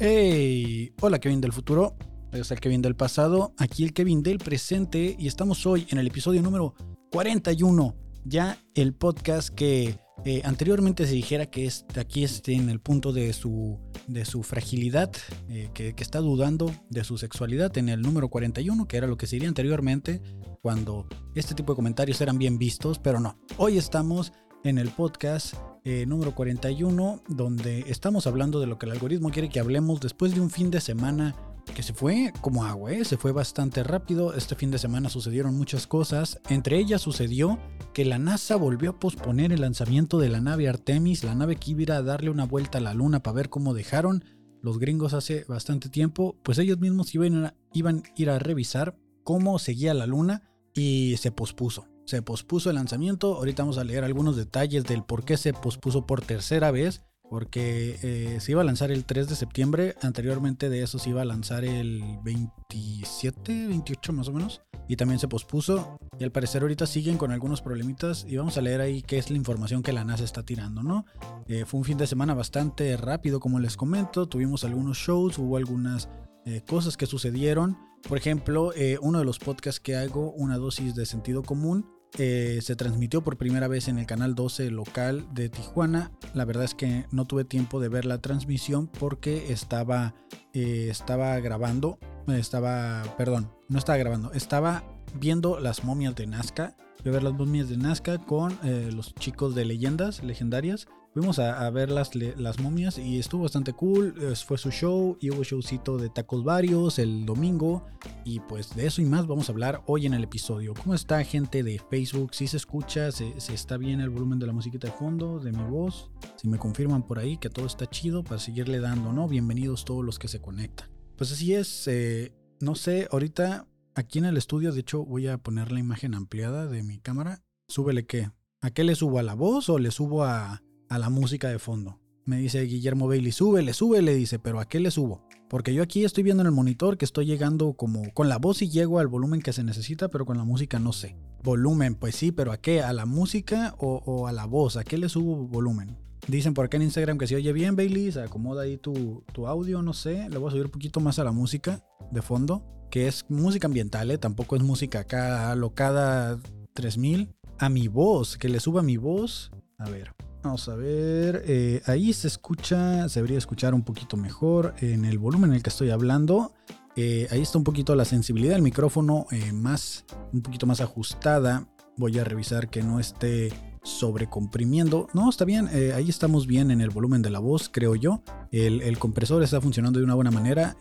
Hey, hola Kevin del futuro, es el Kevin del pasado, aquí el Kevin del presente y estamos hoy en el episodio número 41, ya el podcast que eh, anteriormente se dijera que es, aquí esté en el punto de su, de su fragilidad, eh, que, que, está dudando de su sexualidad en el número 41, que era lo que se diría anteriormente cuando este tipo de comentarios eran bien vistos, pero no, hoy estamos en el podcast eh, número 41, donde estamos hablando de lo que el algoritmo quiere que hablemos después de un fin de semana que se fue como agua, ¿eh? se fue bastante rápido. Este fin de semana sucedieron muchas cosas. Entre ellas sucedió que la NASA volvió a posponer el lanzamiento de la nave Artemis, la nave que iba a darle una vuelta a la Luna para ver cómo dejaron los gringos hace bastante tiempo. Pues ellos mismos iban a, iban a ir a revisar cómo seguía la Luna y se pospuso se pospuso el lanzamiento. Ahorita vamos a leer algunos detalles del por qué se pospuso por tercera vez. Porque eh, se iba a lanzar el 3 de septiembre. Anteriormente de eso se iba a lanzar el 27, 28 más o menos. Y también se pospuso. Y al parecer ahorita siguen con algunos problemitas. Y vamos a leer ahí qué es la información que la NASA está tirando, ¿no? Eh, fue un fin de semana bastante rápido, como les comento. Tuvimos algunos shows, hubo algunas eh, cosas que sucedieron. Por ejemplo, uno de los podcasts que hago, Una dosis de sentido común, se transmitió por primera vez en el canal 12 local de Tijuana. La verdad es que no tuve tiempo de ver la transmisión porque estaba, eh, estaba grabando, estaba, perdón, no estaba grabando, estaba viendo las momias de Nazca. Voy a ver las momias de Nazca con eh, los chicos de leyendas legendarias. Fuimos a, ver las, las, momias y estuvo bastante cool. Fue su show y hubo showcito de tacos varios el domingo. Y pues de eso y más vamos a hablar hoy en el episodio. ¿Cómo está gente de Facebook? Si se escucha, si, está bien el volumen de la musiquita de fondo, de mi voz. Si me confirman por ahí que todo está chido para seguirle dando, ¿no? Bienvenidos todos los que se conectan. Pues así es, eh, no sé, ahorita aquí en el estudio, de hecho voy a poner la imagen ampliada de mi cámara. Súbele qué. ¿A qué le subo? ¿A la voz o le subo a, a la música de fondo. Me dice Guillermo Bailey, súbele, súbele, dice, pero ¿a qué le subo? Porque yo aquí estoy viendo en el monitor que estoy llegando como con la voz y llego al volumen que se necesita, pero con la música no sé. Volumen, pues sí, pero ¿a qué? ¿A la música o, a la voz? ¿A qué le subo volumen? Dicen por acá en Instagram que se oye bien, Bailey, se acomoda ahí tu, tu, audio, no sé. Le voy a subir un poquito más a la música de fondo, que es música ambiental, ¿eh? tampoco es música acá alocada 3000. A mi voz, que le suba mi voz. A ver, Vamos a ver, eh, ahí se escucha, se debería escuchar un poquito mejor en el volumen en el que estoy hablando. Eh, ahí está un poquito la sensibilidad del micrófono eh, más, un poquito más ajustada. Voy a revisar que no esté sobrecomprimiendo. No, está bien, ahí estamos bien en el volumen de la voz, creo yo. El, el compresor está funcionando de una buena manera.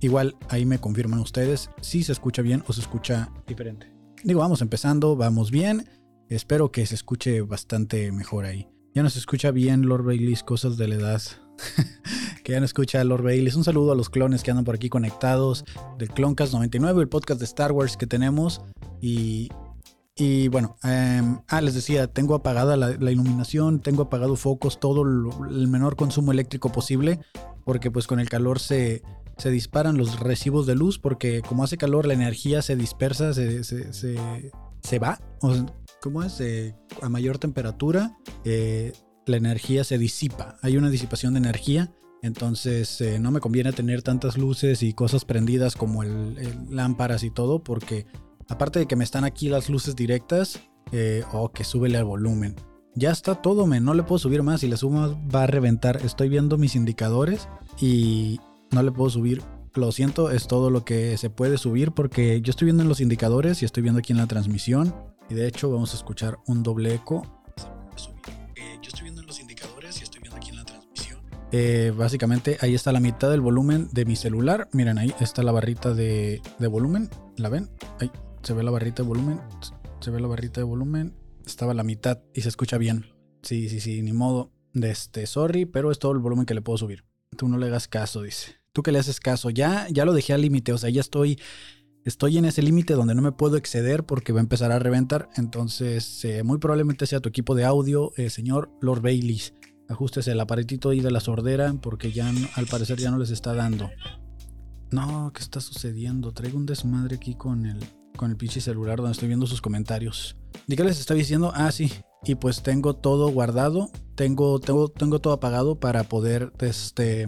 igual ahí me confirman ustedes si se escucha bien o se escucha diferente. Digo, vamos empezando, vamos bien. Espero que se escuche bastante mejor ahí. Ya no se escucha bien Lord Baileys, cosas de la edad. que ya no escucha Lord Baileys. Un saludo a los clones que andan por aquí conectados. Del Cloncast 99, el podcast de Star Wars que tenemos. Y, y bueno, em, ah, les decía, tengo apagada la, iluminación, tengo apagado focos, todo el menor consumo eléctrico posible. Porque pues con el calor se, se disparan los recibos de luz. Porque como hace calor, la energía se dispersa, se, se, se, va. O ¿cómo es? a mayor temperatura, eh, la energía se disipa. Hay una disipación de energía. Entonces eh, no me conviene tener tantas luces y cosas prendidas como el, lámparas y todo porque aparte de que me están aquí las luces directas, eh, o oh, que súbele al volumen. Ya está todo, me no le puedo subir más. Si le subo va a reventar. Estoy viendo mis indicadores y no le puedo subir. Lo siento, es todo lo que se puede subir porque yo estoy viendo en los indicadores y estoy viendo aquí en la transmisión y de hecho vamos a escuchar un doble eco. Eh, yo estoy viendo en los indicadores y estoy viendo aquí en la transmisión. Eh, básicamente ahí está la mitad del volumen de mi celular. Miren, ahí está la barrita de, volumen. ¿La ven? Ahí se ve la barrita de volumen. Se ve la barrita de volumen. Estaba la mitad y se escucha bien. Sí, sí, sí, ni modo. De este, sorry, pero es todo el volumen que le puedo subir. Tú no le hagas caso, dice. Tú que le haces caso. Ya, ya lo dejé al límite. O sea, ya estoy estoy en ese límite donde no me puedo exceder porque va a empezar a reventar. Entonces, eh, muy probablemente sea tu equipo de audio, eh, señor Lord Baileys. Ajústese el aparatito ahí de la sordera porque ya al parecer ya no les está dando. No, ¿qué está sucediendo? Traigo un desmadre aquí con el, con el pinche celular donde estoy viendo sus comentarios. ¿De qué les estaba diciendo? Ah, sí. Y pues tengo todo guardado. Tengo, tengo, tengo todo apagado para poder este,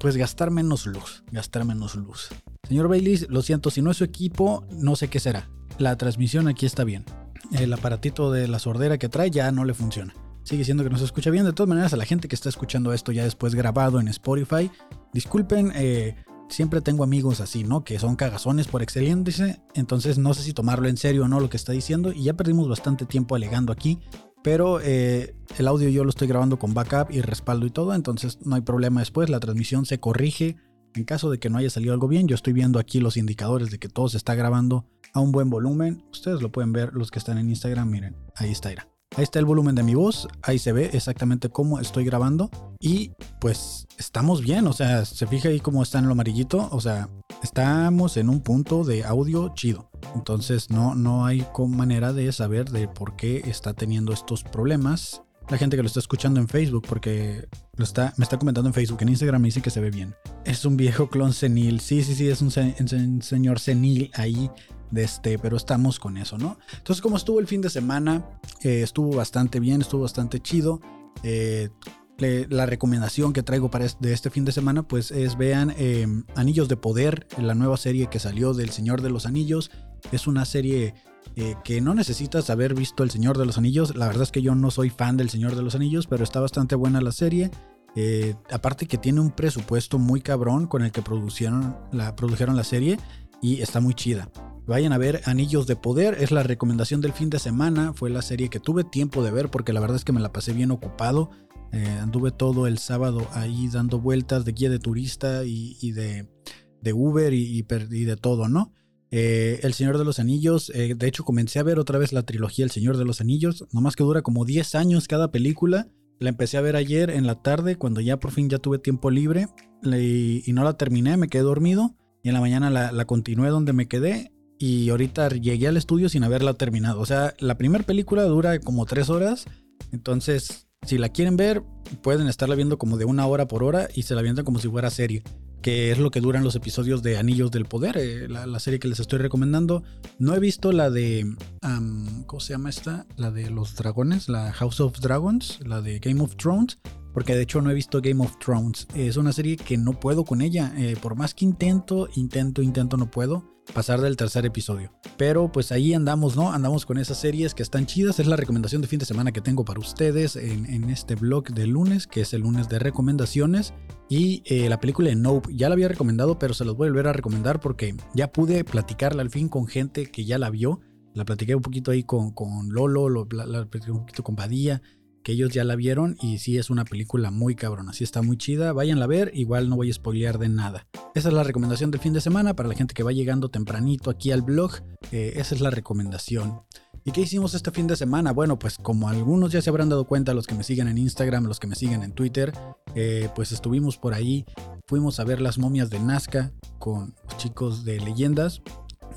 pues gastar menos luz, gastar menos luz. Señor Bailey, lo siento, si no es su equipo, no sé qué será. La transmisión aquí está bien. El aparatito de la sordera que trae ya no le funciona. Sigue siendo que no se escucha bien. De todas maneras, a la gente que está escuchando esto ya después grabado en Spotify, disculpen, eh, siempre tengo amigos así, ¿no? Que son cagazones por excelencia. Entonces no sé si tomarlo en serio o no lo que está diciendo. Y ya perdimos bastante tiempo alegando aquí. Pero eh, el audio yo lo estoy grabando con backup y respaldo y todo. Entonces no hay problema después. La transmisión se corrige. En caso de que no haya salido algo bien, yo estoy viendo aquí los indicadores de que todo se está grabando a un buen volumen. Ustedes lo pueden ver los que están en Instagram. Miren, ahí está. Ahí está el volumen de mi voz, ahí se ve exactamente cómo estoy grabando y pues estamos bien, o sea, se fija ahí cómo está en lo amarillito, o sea, estamos en un punto de audio chido. Entonces no, no hay manera de saber de por qué está teniendo estos problemas. La gente que lo está escuchando en Facebook, porque lo está, me está comentando en Facebook, en Instagram me dice que se ve bien. Es un viejo clon senil. Sí, sí, sí, es un, señor senil ahí de este, pero estamos con eso, ¿no? Entonces, como estuvo el fin de semana, eh, estuvo bastante bien, estuvo bastante chido. Eh, la recomendación que traigo para este, de este fin de semana, pues es vean eh, Anillos de Poder, la nueva serie que salió del Señor de los Anillos. Es una serie que no necesitas haber visto El Señor de los Anillos. La verdad es que yo no soy fan del Señor de los Anillos, pero está bastante buena la serie. aparte que tiene un presupuesto muy cabrón con el que produjeron la, produjeron la serie y está muy chida. Vayan a ver Anillos de Poder, es la recomendación del fin de semana, fue la serie que tuve tiempo de ver porque la verdad es que me la pasé bien ocupado. Eh, anduve todo el sábado ahí dando vueltas de guía de turista y, de, Uber y, de todo, ¿no? Eh, el Señor de los Anillos, eh, de hecho comencé a ver otra vez la trilogía El Señor de los Anillos, nomás que dura como 10 años cada película. La empecé a ver ayer en la tarde cuando ya por fin ya tuve tiempo libre y, no la terminé, me quedé dormido y en la mañana la, la continué donde me quedé y ahorita llegué al estudio sin haberla terminado. O sea, la primera película dura como tres horas. Entonces, si la quieren ver, pueden estarla viendo como de una hora por hora y se la viendo como si fuera serie. Que es lo que duran los episodios de Anillos del Poder, eh, la, serie que les estoy recomendando. No he visto la de. ¿Cómo se llama esta? La de los dragones, la House of Dragons, la de Game of Thrones. Porque de hecho no he visto Game of Thrones. Es una serie que no puedo con ella. Eh, por más que intento, intento, intento, no puedo pasar del tercer episodio. Pero pues ahí andamos, ¿no? Andamos con esas series que están chidas. Es la recomendación de fin de semana que tengo para ustedes en, este blog de lunes, que es el lunes de recomendaciones. Y eh, la película de Nope, ya la había recomendado, pero se los voy a volver a recomendar porque ya pude platicarla al fin con gente que ya la vio. La platiqué un poquito ahí con, con Lolo, lo, la, platiqué un poquito con Badía que ellos ya la vieron y sí es una película muy cabrona, sí está muy chida, váyanla a ver, igual no voy a spoilear de nada. Esa es la recomendación del fin de semana para la gente que va llegando tempranito aquí al blog, eh, esa es la recomendación. ¿Y qué hicimos este fin de semana? Bueno, pues como algunos ya se habrán dado cuenta, los que me siguen en Instagram, los que me siguen en Twitter, eh, pues estuvimos por ahí, fuimos a ver las momias de Nazca con los chicos de leyendas.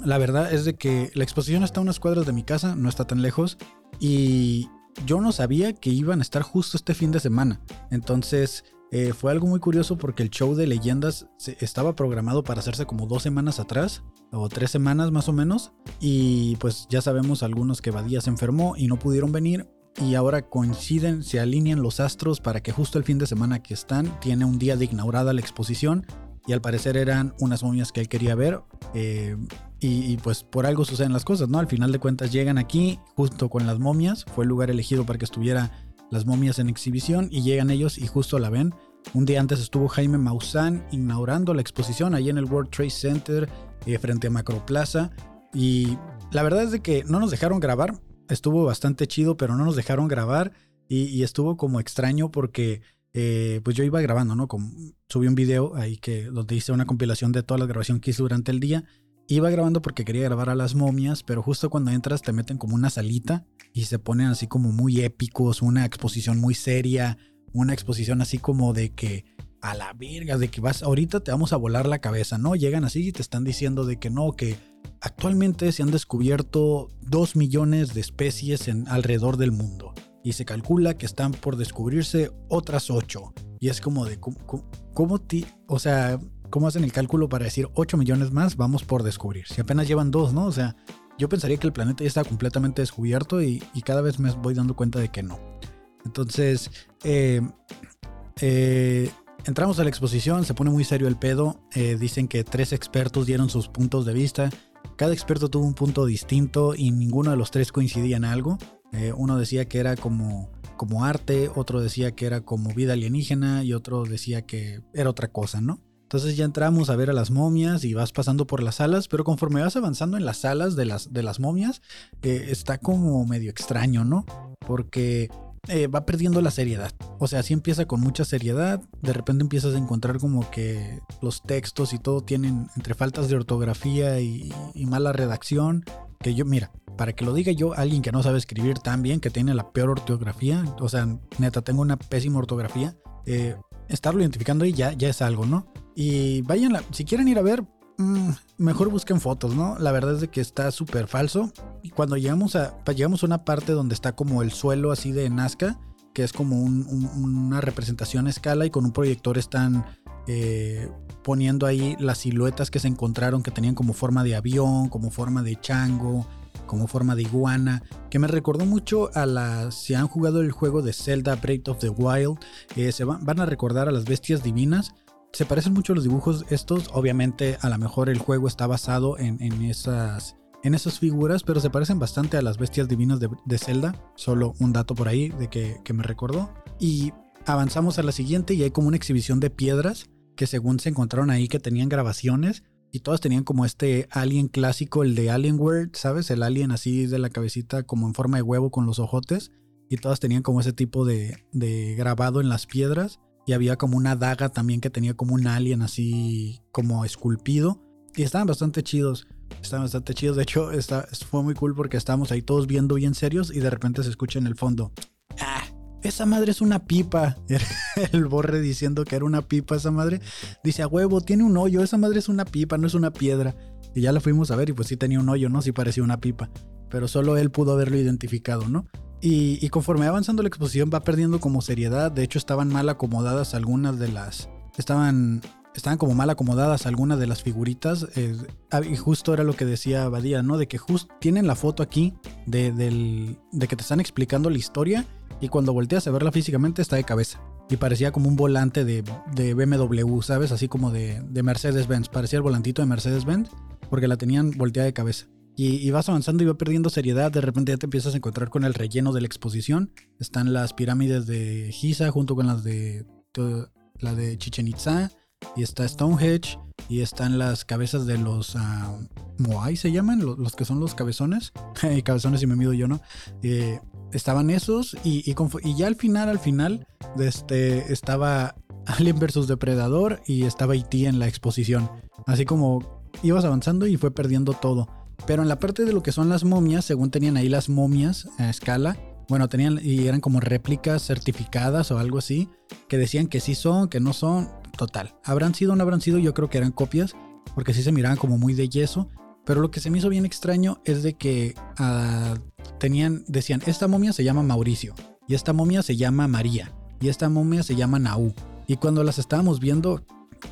La verdad es de que la exposición está a unas cuadras de mi casa, no está tan lejos, y yo no sabía que iban a estar justo este fin de semana. Entonces eh, fue algo muy curioso porque el show de leyendas estaba programado para hacerse como dos semanas atrás, o tres semanas más o menos. Y pues ya sabemos algunos que Badía se enfermó y no pudieron venir. Y ahora coinciden, se alinean los astros para que justo el fin de semana que están tiene un día de inaugurada la exposición y al parecer eran unas momias que él quería ver. Eh, y, pues por algo suceden las cosas, ¿no? Al final de cuentas llegan aquí justo con las momias. Fue el lugar elegido para que estuviera las momias en exhibición y llegan ellos y justo la ven. Un día antes estuvo Jaime Maussan inaugurando la exposición ahí en el World Trade Center eh, frente a Macroplaza. Y la verdad es de que no nos dejaron grabar. Estuvo bastante chido, pero no nos dejaron grabar. Y, estuvo como extraño porque eh, pues yo iba grabando, ¿no? subí un video ahí que donde hice una compilación de toda la grabación que hice durante el día Iba grabando porque quería grabar a las momias, pero justo cuando entras te meten como una salita y se ponen así como muy épicos, una exposición muy seria, una exposición así como de que a la verga, de que vas, ahorita te vamos a volar la cabeza, ¿no? Llegan así y te están diciendo de que no, que actualmente se han descubierto dos millones de especies en alrededor del mundo y se calcula que están por descubrirse otras ocho. Y es como de, ¿cómo, cómo, ti, o sea, ¿cómo hacen el cálculo para decir 8 millones más vamos por descubrir? Si apenas llevan dos, ¿no? O sea, yo pensaría que el planeta ya está completamente descubierto y, cada vez me voy dando cuenta de que no. Entonces, eh, eh, entramos a la exposición, se pone muy serio el pedo. Eh, dicen que tres expertos dieron sus puntos de vista. Cada experto tuvo un punto distinto y ninguno de los tres coincidía en algo. Eh, uno decía que era como, como arte, otro decía que era como vida alienígena y otro decía que era otra cosa, ¿no? Entonces ya entramos a ver a las momias y vas pasando por las salas, pero conforme vas avanzando en las salas de las, de las momias, eh, está como medio extraño, ¿no? Porque eh, va perdiendo la seriedad. O sea, sí empieza con mucha seriedad, de repente empiezas a encontrar como que los textos y todo tienen entre faltas de ortografía y, mala redacción, que yo, mira, para que lo diga yo, alguien que no sabe escribir tan bien, que tiene la peor ortografía, o sea, neta, tengo una pésima ortografía, eh, estarlo identificando ahí ya, ya es algo, ¿no? Y vayan, si quieren ir a ver, Mm, mejor busquen fotos, ¿no? La verdad es de que está súper falso. Y cuando llegamos a, llegamos a una parte donde está como el suelo así de Nazca, que es como una representación a escala y con un proyector están eh, poniendo ahí las siluetas que se encontraron que tenían como forma de avión, como forma de chango, como forma de iguana, que me recordó mucho a las, si han jugado el juego de Zelda Breath of the Wild, eh, se van a recordar a las bestias divinas se parecen mucho los dibujos estos. Obviamente, a lo mejor el juego está basado en, esas, en esas figuras, pero se parecen bastante a las bestias divinas de, Zelda. Solo un dato por ahí de que, me recordó. Y avanzamos a la siguiente y hay como una exhibición de piedras que según se encontraron ahí que tenían grabaciones y todas tenían como este alien clásico, el de Alienware, ¿sabes? El alien así de la cabecita como en forma de huevo con los ojotes y todas tenían como ese tipo de, de grabado en las piedras y había como una daga también que tenía como un alien así como esculpido. Y estaban bastante chidos. Estaban bastante chidos. De hecho, está, fue muy cool porque estábamos ahí todos viendo bien serios y de repente se escucha en el fondo. Ah, esa madre es una pipa. El borre diciendo que era una pipa esa madre. Dice, a huevo, tiene un hoyo. Esa madre es una pipa, no es una piedra. Y ya la fuimos a ver y pues sí tenía un hoyo, ¿no? Sí parecía una pipa. Pero solo él pudo haberlo identificado, ¿no? Y, conforme avanzando la exposición va perdiendo como seriedad. De hecho, estaban mal acomodadas algunas de las. Estaban. Estaban como mal acomodadas algunas de las figuritas. Eh, ah, y justo era lo que decía Badía, ¿no? De que justo tienen la foto aquí de, del, de que te están explicando la historia. Y cuando volteas a verla físicamente está de cabeza. Y parecía como un volante de, de BMW, ¿sabes? Así como de, de Mercedes-Benz. Parecía el volantito de Mercedes-Benz. Porque la tenían volteada de cabeza. Y, vas avanzando y va perdiendo seriedad. De repente ya te empiezas a encontrar con el relleno de la exposición. Están las pirámides de Giza junto con las de la de Chichen Itza. Y está Stonehenge. Y están las cabezas de los uh, Moai, se llaman, los, que son los cabezones. cabezones y me mido yo, ¿no? Eh, estaban esos. Y, y, ya al final, al final, este, estaba Alien vs Depredador y estaba IT e en la exposición. Así como ibas avanzando y fue perdiendo todo. Pero en la parte de lo que son las momias, según tenían ahí las momias a escala, bueno, tenían y eran como réplicas certificadas o algo así, que decían que sí son, que no son. Total, habrán sido o no habrán sido, yo creo que eran copias, porque sí se miraban como muy de yeso. Pero lo que se me hizo bien extraño es de que ah, tenían, decían, esta momia se llama Mauricio, y esta momia se llama María, y esta momia se llama Naú. Y cuando las estábamos viendo,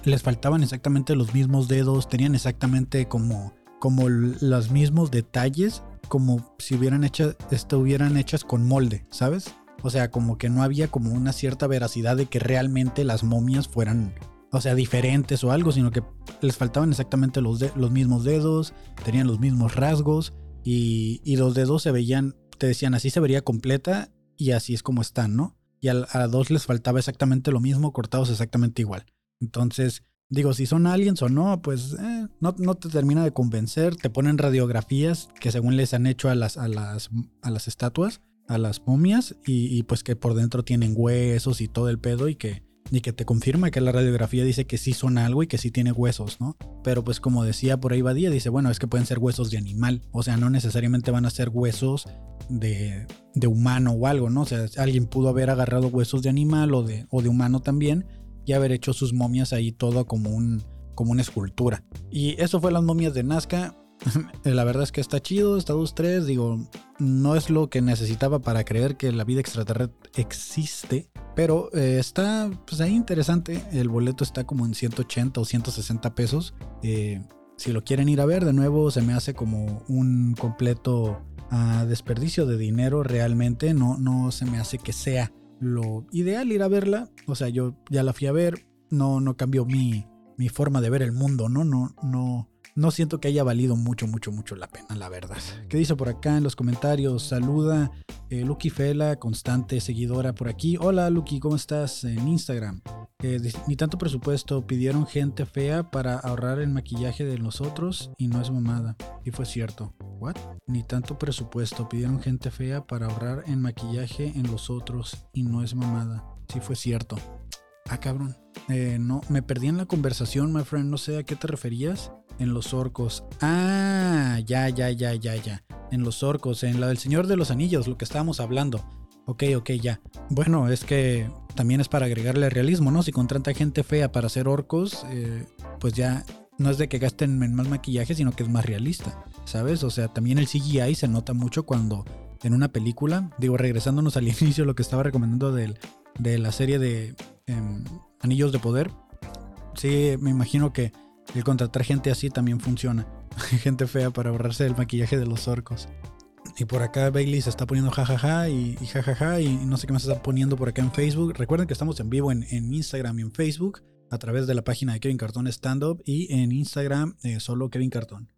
les faltaban exactamente los mismos dedos, tenían exactamente como como los mismos detalles como si hubieran hecho, estuvieran hechas con molde, ¿sabes? O sea, como que no había como una cierta veracidad de que realmente las momias fueran, o sea, diferentes o algo, sino que les faltaban exactamente los, los mismos dedos, tenían los mismos rasgos y, los dedos se veían, te decían, así se vería completa y así es como están, ¿no? Y a, a dos les faltaba exactamente lo mismo, cortados exactamente igual. Entonces, Digo, si son aliens o no, pues eh, no, te termina de convencer. Te ponen radiografías que según les han hecho a las, a las, a las estatuas, a las momias, y, pues que por dentro tienen huesos y todo el pedo y que, y que te confirma que la radiografía dice que sí son algo y que sí tiene huesos, ¿no? Pero pues como decía por ahí Badía, dice, bueno, es que pueden ser huesos de animal, o sea, no necesariamente van a ser huesos de, de humano o algo, ¿no? O sea, alguien pudo haber agarrado huesos de animal o de, o de humano también y haber hecho sus momias ahí todo como, un, como una escultura. Y eso fue las momias de Nazca. la verdad es que está chido, está 2-3, digo, no es lo que necesitaba para creer que la vida extraterrestre existe, pero eh, está pues ahí interesante, el boleto está como en 180 o 160 pesos. Eh, si lo quieren ir a ver, de nuevo se me hace como un completo ah, desperdicio de dinero realmente, no, no se me hace que sea lo ideal ir a verla. O sea, yo ya la fui a ver. no, no cambió mi, mi forma de ver el mundo, ¿no? No, no, no siento que haya valido mucho, mucho, mucho la pena, la verdad. ¿Qué dice por acá en los comentarios? Saluda eh, Lucky Fela, constante seguidora por aquí. Hola Lucky, ¿cómo estás? En Instagram. Eh, ni tanto presupuesto, pidieron gente fea para ahorrar el maquillaje de los otros y no es mamada. Y fue cierto. ¿What? Ni tanto presupuesto, pidieron gente fea para ahorrar en maquillaje en los otros y no es mamada. Sí fue cierto. Ah, cabrón. Eh, no, me perdí en la conversación, my friend. No sé a qué te referías. En los orcos. Ah, ya, ya, ya, ya, ya. En los orcos, en la del Señor de los Anillos, lo que estábamos hablando. Ok, ok, ya. Bueno, es que también es para agregarle realismo, ¿no? Si contrata gente fea para hacer orcos, eh, pues ya no es de que gasten en más maquillaje, sino que es más realista, ¿sabes? O sea, también el CGI se nota mucho cuando en una película, digo, regresándonos al inicio, lo que estaba recomendando de la serie de em, Anillos de Poder, sí, me imagino que el contratar gente así también funciona. gente fea para ahorrarse el maquillaje de los orcos. Y por acá Bailey se está poniendo jajaja y, jajaja y no sé qué más está poniendo por acá en Facebook. Recuerden que estamos en vivo en, Instagram y en Facebook a través de la página de Kevin Cartón Stand Up y en Instagram eh, solo Kevin Cartón.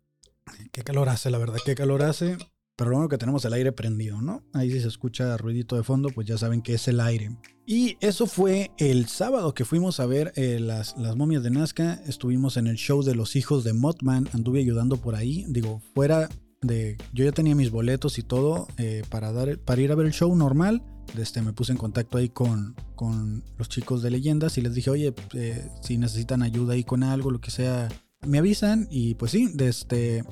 Qué calor hace, la verdad, qué calor hace. Pero lo bueno que tenemos el aire prendido, ¿no? Ahí si se escucha ruidito de fondo, pues ya saben que es el aire. Y eso fue el sábado que fuimos a ver eh, las, momias de Nazca. Estuvimos en el show de los hijos de Mothman. Anduve ayudando por ahí. Digo, fuera de. Yo ya tenía mis boletos y todo eh, para, dar, para ir a ver el show normal. Este, me puse en contacto ahí con, con los chicos de leyendas y les dije, oye, eh, si necesitan ayuda ahí con algo, lo que sea, me avisan y pues sí, este,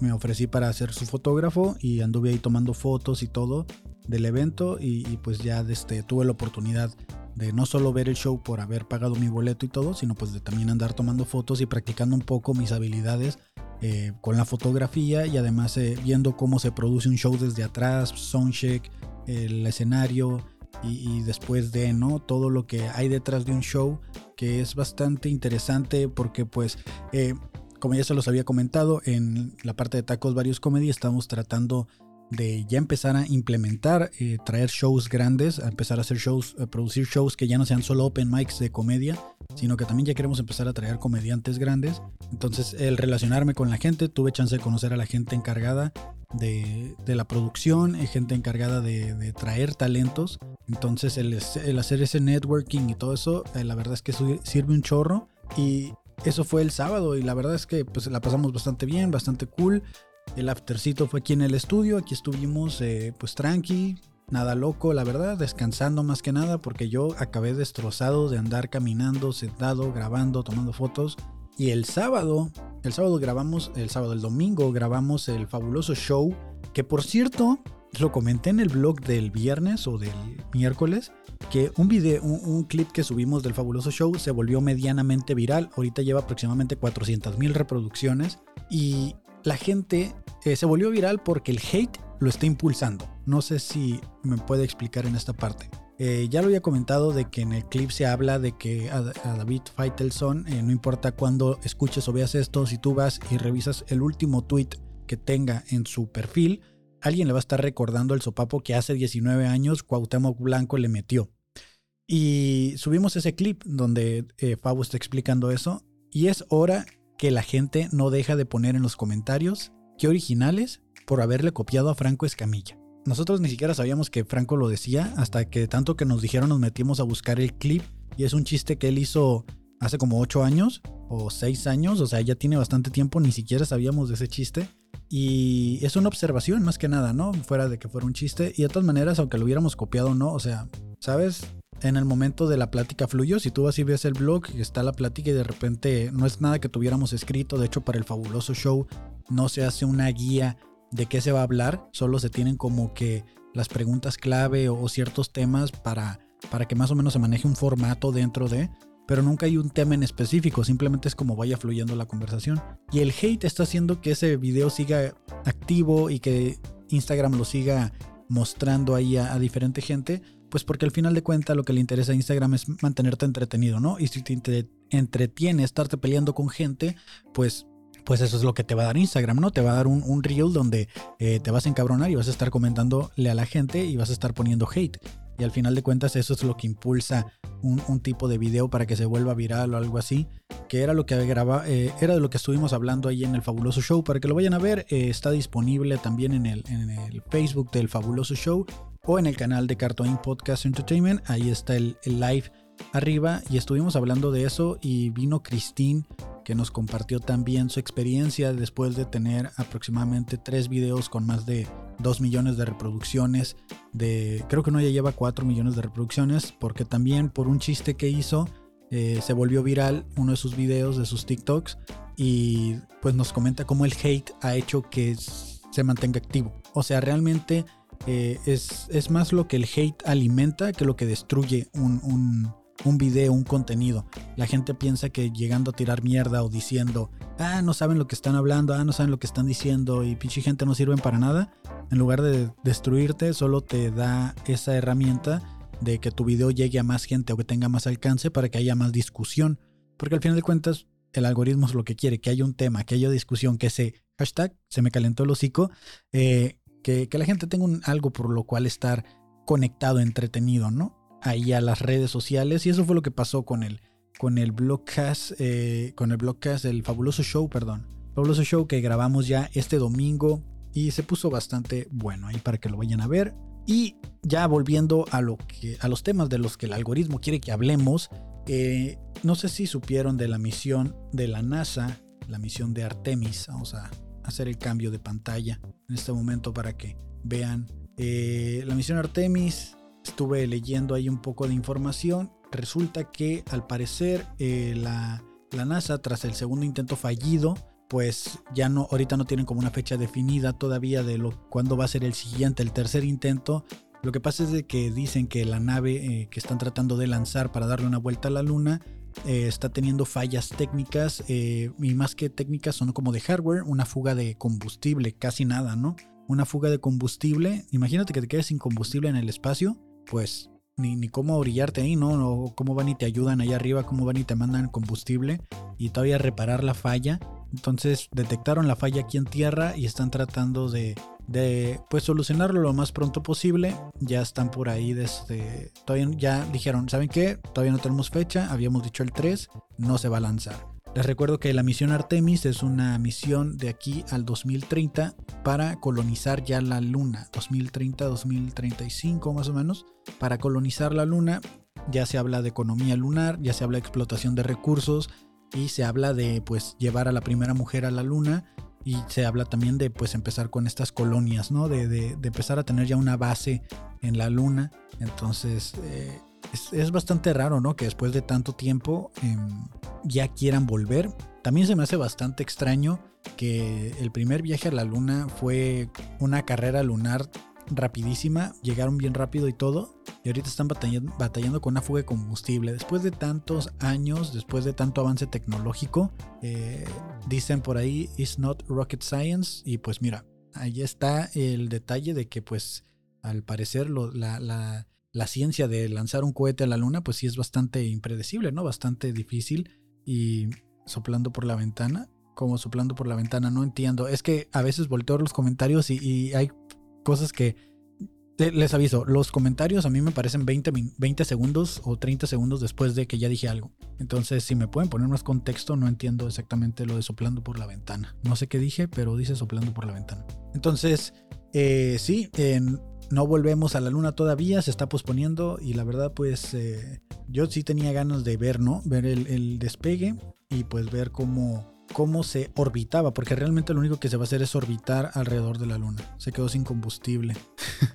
me ofrecí para ser su fotógrafo y anduve ahí tomando fotos y todo del evento y, pues ya este, tuve la oportunidad de no solo ver el show por haber pagado mi boleto y todo, sino pues de también andar tomando fotos y practicando un poco mis habilidades eh, con la fotografía y además eh, viendo cómo se produce un show desde atrás, soundcheck, el escenario y, después de no todo lo que hay detrás de un show que es bastante interesante porque pues eh, como ya se los había comentado en la parte de tacos varios comedy estamos tratando de ya empezar a implementar, eh, traer shows grandes, a empezar a hacer shows, a producir shows que ya no sean solo open mics de comedia, sino que también ya queremos empezar a traer comediantes grandes. Entonces, el relacionarme con la gente, tuve chance de conocer a la gente encargada de, la producción, eh, gente encargada de, traer talentos. Entonces, el, hacer ese networking y todo eso, eh, la verdad es que sirve un chorro. Y eso fue el sábado y la verdad es que pues la pasamos bastante bien, bastante cool. El aftercito fue aquí en el estudio, aquí estuvimos eh, pues tranqui, nada loco, la verdad, descansando más que nada porque yo acabé destrozado de andar caminando, sentado, grabando, tomando fotos. Y el sábado, el sábado grabamos, el sábado, el domingo grabamos el fabuloso show, que por cierto, lo comenté en el blog del viernes o del miércoles, que un video, un, clip que subimos del fabuloso show se volvió medianamente viral. Ahorita lleva aproximadamente 400 mil reproducciones y la gente eh, se volvió viral porque el hate lo está impulsando. No sé si me puede explicar en esta parte. Eh, ya lo había comentado de que en el clip se habla de que a, David Feitelson, eh, no importa cuándo escuches o veas esto, si tú vas y revisas el último tweet que tenga en su perfil, alguien le va a estar recordando el sopapo que hace 19 años Cuauhtémoc Blanco le metió. Y subimos ese clip donde eh, está explicando eso. Y es hora que la gente no deja de poner en los comentarios que originales por haberle copiado a Franco Escamilla. Nosotros ni siquiera sabíamos que Franco lo decía hasta que tanto que nos dijeron nos metimos a buscar el clip y es un chiste que él hizo hace como 8 años o 6 años, o sea, ya tiene bastante tiempo, ni siquiera sabíamos de ese chiste. Y es una observación más que nada, ¿no? Fuera de que fuera un chiste. Y de todas maneras, aunque lo hubiéramos copiado o no, o sea, ¿sabes? En el momento de la plática fluyó. Si tú vas y ves el blog, está la plática y de repente no es nada que tuviéramos escrito. De hecho, para el fabuloso show no se hace una guía de qué se va a hablar. Solo se tienen como que las preguntas clave o, ciertos temas para, para que más o menos se maneje un formato dentro de. Pero nunca hay un tema en específico, simplemente es como vaya fluyendo la conversación. Y el hate está haciendo que ese video siga activo y que Instagram lo siga mostrando ahí a diferente gente pues porque al final de cuentas lo que le interesa a Instagram es mantenerte entretenido, ¿no? Y si te entretiene estarte peleando con gente, pues pues eso es lo que te va a dar Instagram, ¿no? Te va a dar un, reel donde eh, te vas a encabronar y vas a estar comentándole a la gente y vas a estar poniendo hate. y al final de cuentas eso es lo que impulsa un, tipo de video para que se vuelva viral o algo así, que era lo que eh, era de lo que estuvimos hablando ahí en el Fabuloso Show, para que lo vayan a ver, eh, está disponible también en el Facebook del Fabuloso Show o en el canal de Cartoon Podcast Entertainment, ahí está el, live arriba y estuvimos hablando de eso y vino Christine que nos compartió también su experiencia después de tener aproximadamente tres videos con más de 2 millones de reproducciones. De, creo que no ya lleva 4 millones de reproducciones porque también por un chiste que hizo eh, se volvió viral uno de sus videos, de sus TikToks y pues nos comenta cómo el hate ha hecho que se mantenga activo. O sea, realmente eh, es, es, más lo que el hate alimenta que lo que destruye un un video, un contenido. La gente piensa que llegando a tirar mierda o diciendo, ah, no saben lo que están hablando, ah, no saben lo que están diciendo y pinche gente no sirven para nada, en lugar de destruirte, solo te da esa herramienta de que tu video llegue a más gente o que tenga más alcance para que haya más discusión. Porque al final de cuentas, el algoritmo es lo que quiere, que haya un tema, que haya discusión, que ese hashtag, se me calentó el hocico, eh, que, la gente tenga algo por lo cual estar conectado, entretenido, ¿no? ahí a las redes sociales y eso fue lo que pasó con el, con el blogcast, eh, con el blogcast del fabuloso show, perdón, fabuloso show que grabamos ya este domingo y se puso bastante bueno ahí para que lo vayan a ver. Y ya volviendo a, lo que, a los temas de los que el algoritmo quiere que hablemos, eh, no sé si supieron de la misión de la NASA, la misión de Artemis. Vamos a hacer el cambio de pantalla en este momento para que vean. Eh, la misión Artemis estuve leyendo ahí un poco de información. Resulta que al parecer eh, la, NASA, tras el segundo intento fallido, pues ya no, ahorita no tienen como una fecha definida todavía de lo, cuándo va a ser el siguiente, el tercer intento. Lo que pasa es de que dicen que la nave eh, que están tratando de lanzar para darle una vuelta a la luna eh, está teniendo fallas técnicas y más que técnicas son como de hardware, una fuga de combustible, casi nada, ¿no? Una fuga de combustible. Imagínate que te quedes sin combustible en el espacio pues ni, ni cómo brillarte ahí, ¿no? O cómo van y te ayudan allá arriba, cómo van y te mandan combustible y todavía reparar la falla. Entonces detectaron la falla aquí en tierra y están tratando de, de pues solucionarlo lo más pronto posible. Ya están por ahí desde... Todavía ya dijeron, ¿saben qué? Todavía no tenemos fecha, habíamos dicho el 3, no se va a lanzar. Les recuerdo que la misión Artemis es una misión de aquí al 2030 para colonizar ya la Luna. 2030-2035 más o menos. Para colonizar la Luna ya se habla de economía lunar, ya se habla de explotación de recursos y se habla de pues llevar a la primera mujer a la Luna y se habla también de pues empezar con estas colonias, ¿no? De, empezar a tener ya una base en la Luna. Entonces... Eh, es, bastante raro, ¿no? Que después de tanto tiempo em, ya quieran volver. También se me hace bastante extraño que el primer viaje a la luna fue una carrera lunar rapidísima, llegaron bien rápido y todo, y ahorita están batallando, con una fuga de combustible. Después de tantos años, después de tanto avance tecnológico, eh, dicen por ahí, it's not rocket science, y pues mira, ahí está el detalle de que pues al parecer la, ciencia de lanzar un cohete a la luna, pues sí es bastante impredecible, ¿no? Bastante difícil. Y soplando por la ventana, como soplando por la ventana, no entiendo. Es que a veces volteo los comentarios y, hay cosas que... Les aviso, los comentarios a mí me parecen 20, 20 segundos o 30 segundos después de que ya dije algo. Entonces, si me pueden poner más contexto, no entiendo exactamente lo de soplando por la ventana. No sé qué dije, pero dice soplando por la ventana. Entonces, eh, sí, no volvemos a la luna todavía, se está posponiendo y la verdad pues eh, yo sí tenía ganas de ver, ¿no? Ver el, despegue y pues ver cómo, cómo se orbitaba, porque realmente lo único que se va a hacer es orbitar alrededor de la luna. Se quedó sin combustible.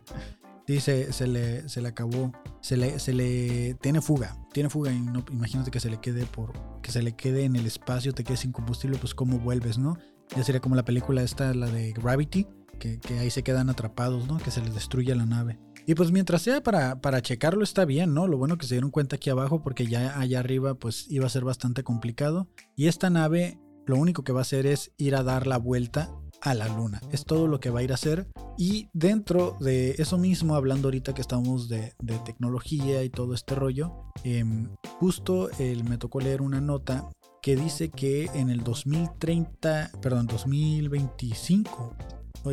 sí, se, le, se le acabó, se le, se le tiene fuga, tiene fuga y imagínate que se le quede por, que se le quede en el espacio, te quede sin combustible, pues cómo vuelves, ¿no? Ya sería como la película esta, la de Gravity, que, ahí se quedan atrapados, ¿no? Que se les destruye la nave. Y pues mientras sea para, para checarlo está bien, ¿no? Lo bueno que se dieron cuenta aquí abajo porque ya allá arriba pues iba a ser bastante complicado. Y esta nave lo único que va a hacer es ir a dar la vuelta a la luna. Es todo lo que va a ir a hacer. Y dentro de eso mismo, hablando ahorita que estamos de, tecnología y todo este rollo, em, justo me tocó leer una nota que dice que en el 2030, perdón, 2025,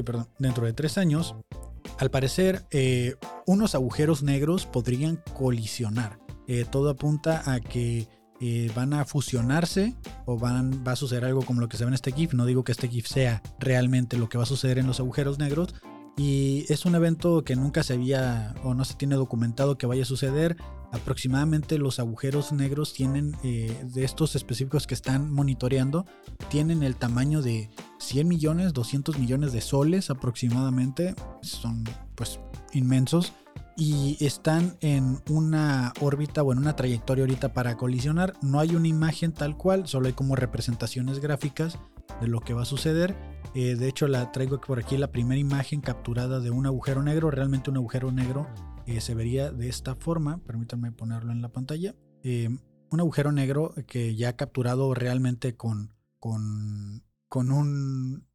perdón, dentro de tres años, al parecer, eh, unos agujeros negros podrían colisionar. Eh, todo apunta a que van a fusionarse o van, va a suceder algo como lo que se ve en este GIF. No digo que este GIF sea realmente lo que va a suceder en los agujeros negros, y es un evento que nunca se había o no se tiene documentado que vaya a suceder. Aproximadamente los agujeros negros tienen, eh, de estos específicos que están monitoreando, tienen el tamaño de 100 millones, 200 millones de soles aproximadamente. Son pues inmensos. Y están en una órbita o en una trayectoria ahorita para colisionar. No hay una imagen tal cual, solo hay como representaciones gráficas de lo que va a suceder eh, de hecho, la traigo por aquí la primera imagen capturada de un agujero negro. Realmente un agujero negro eh, se vería de esta forma. Permítanme ponerlo en la pantalla. Eh, un agujero negro que ya ha capturado realmente con, con, con un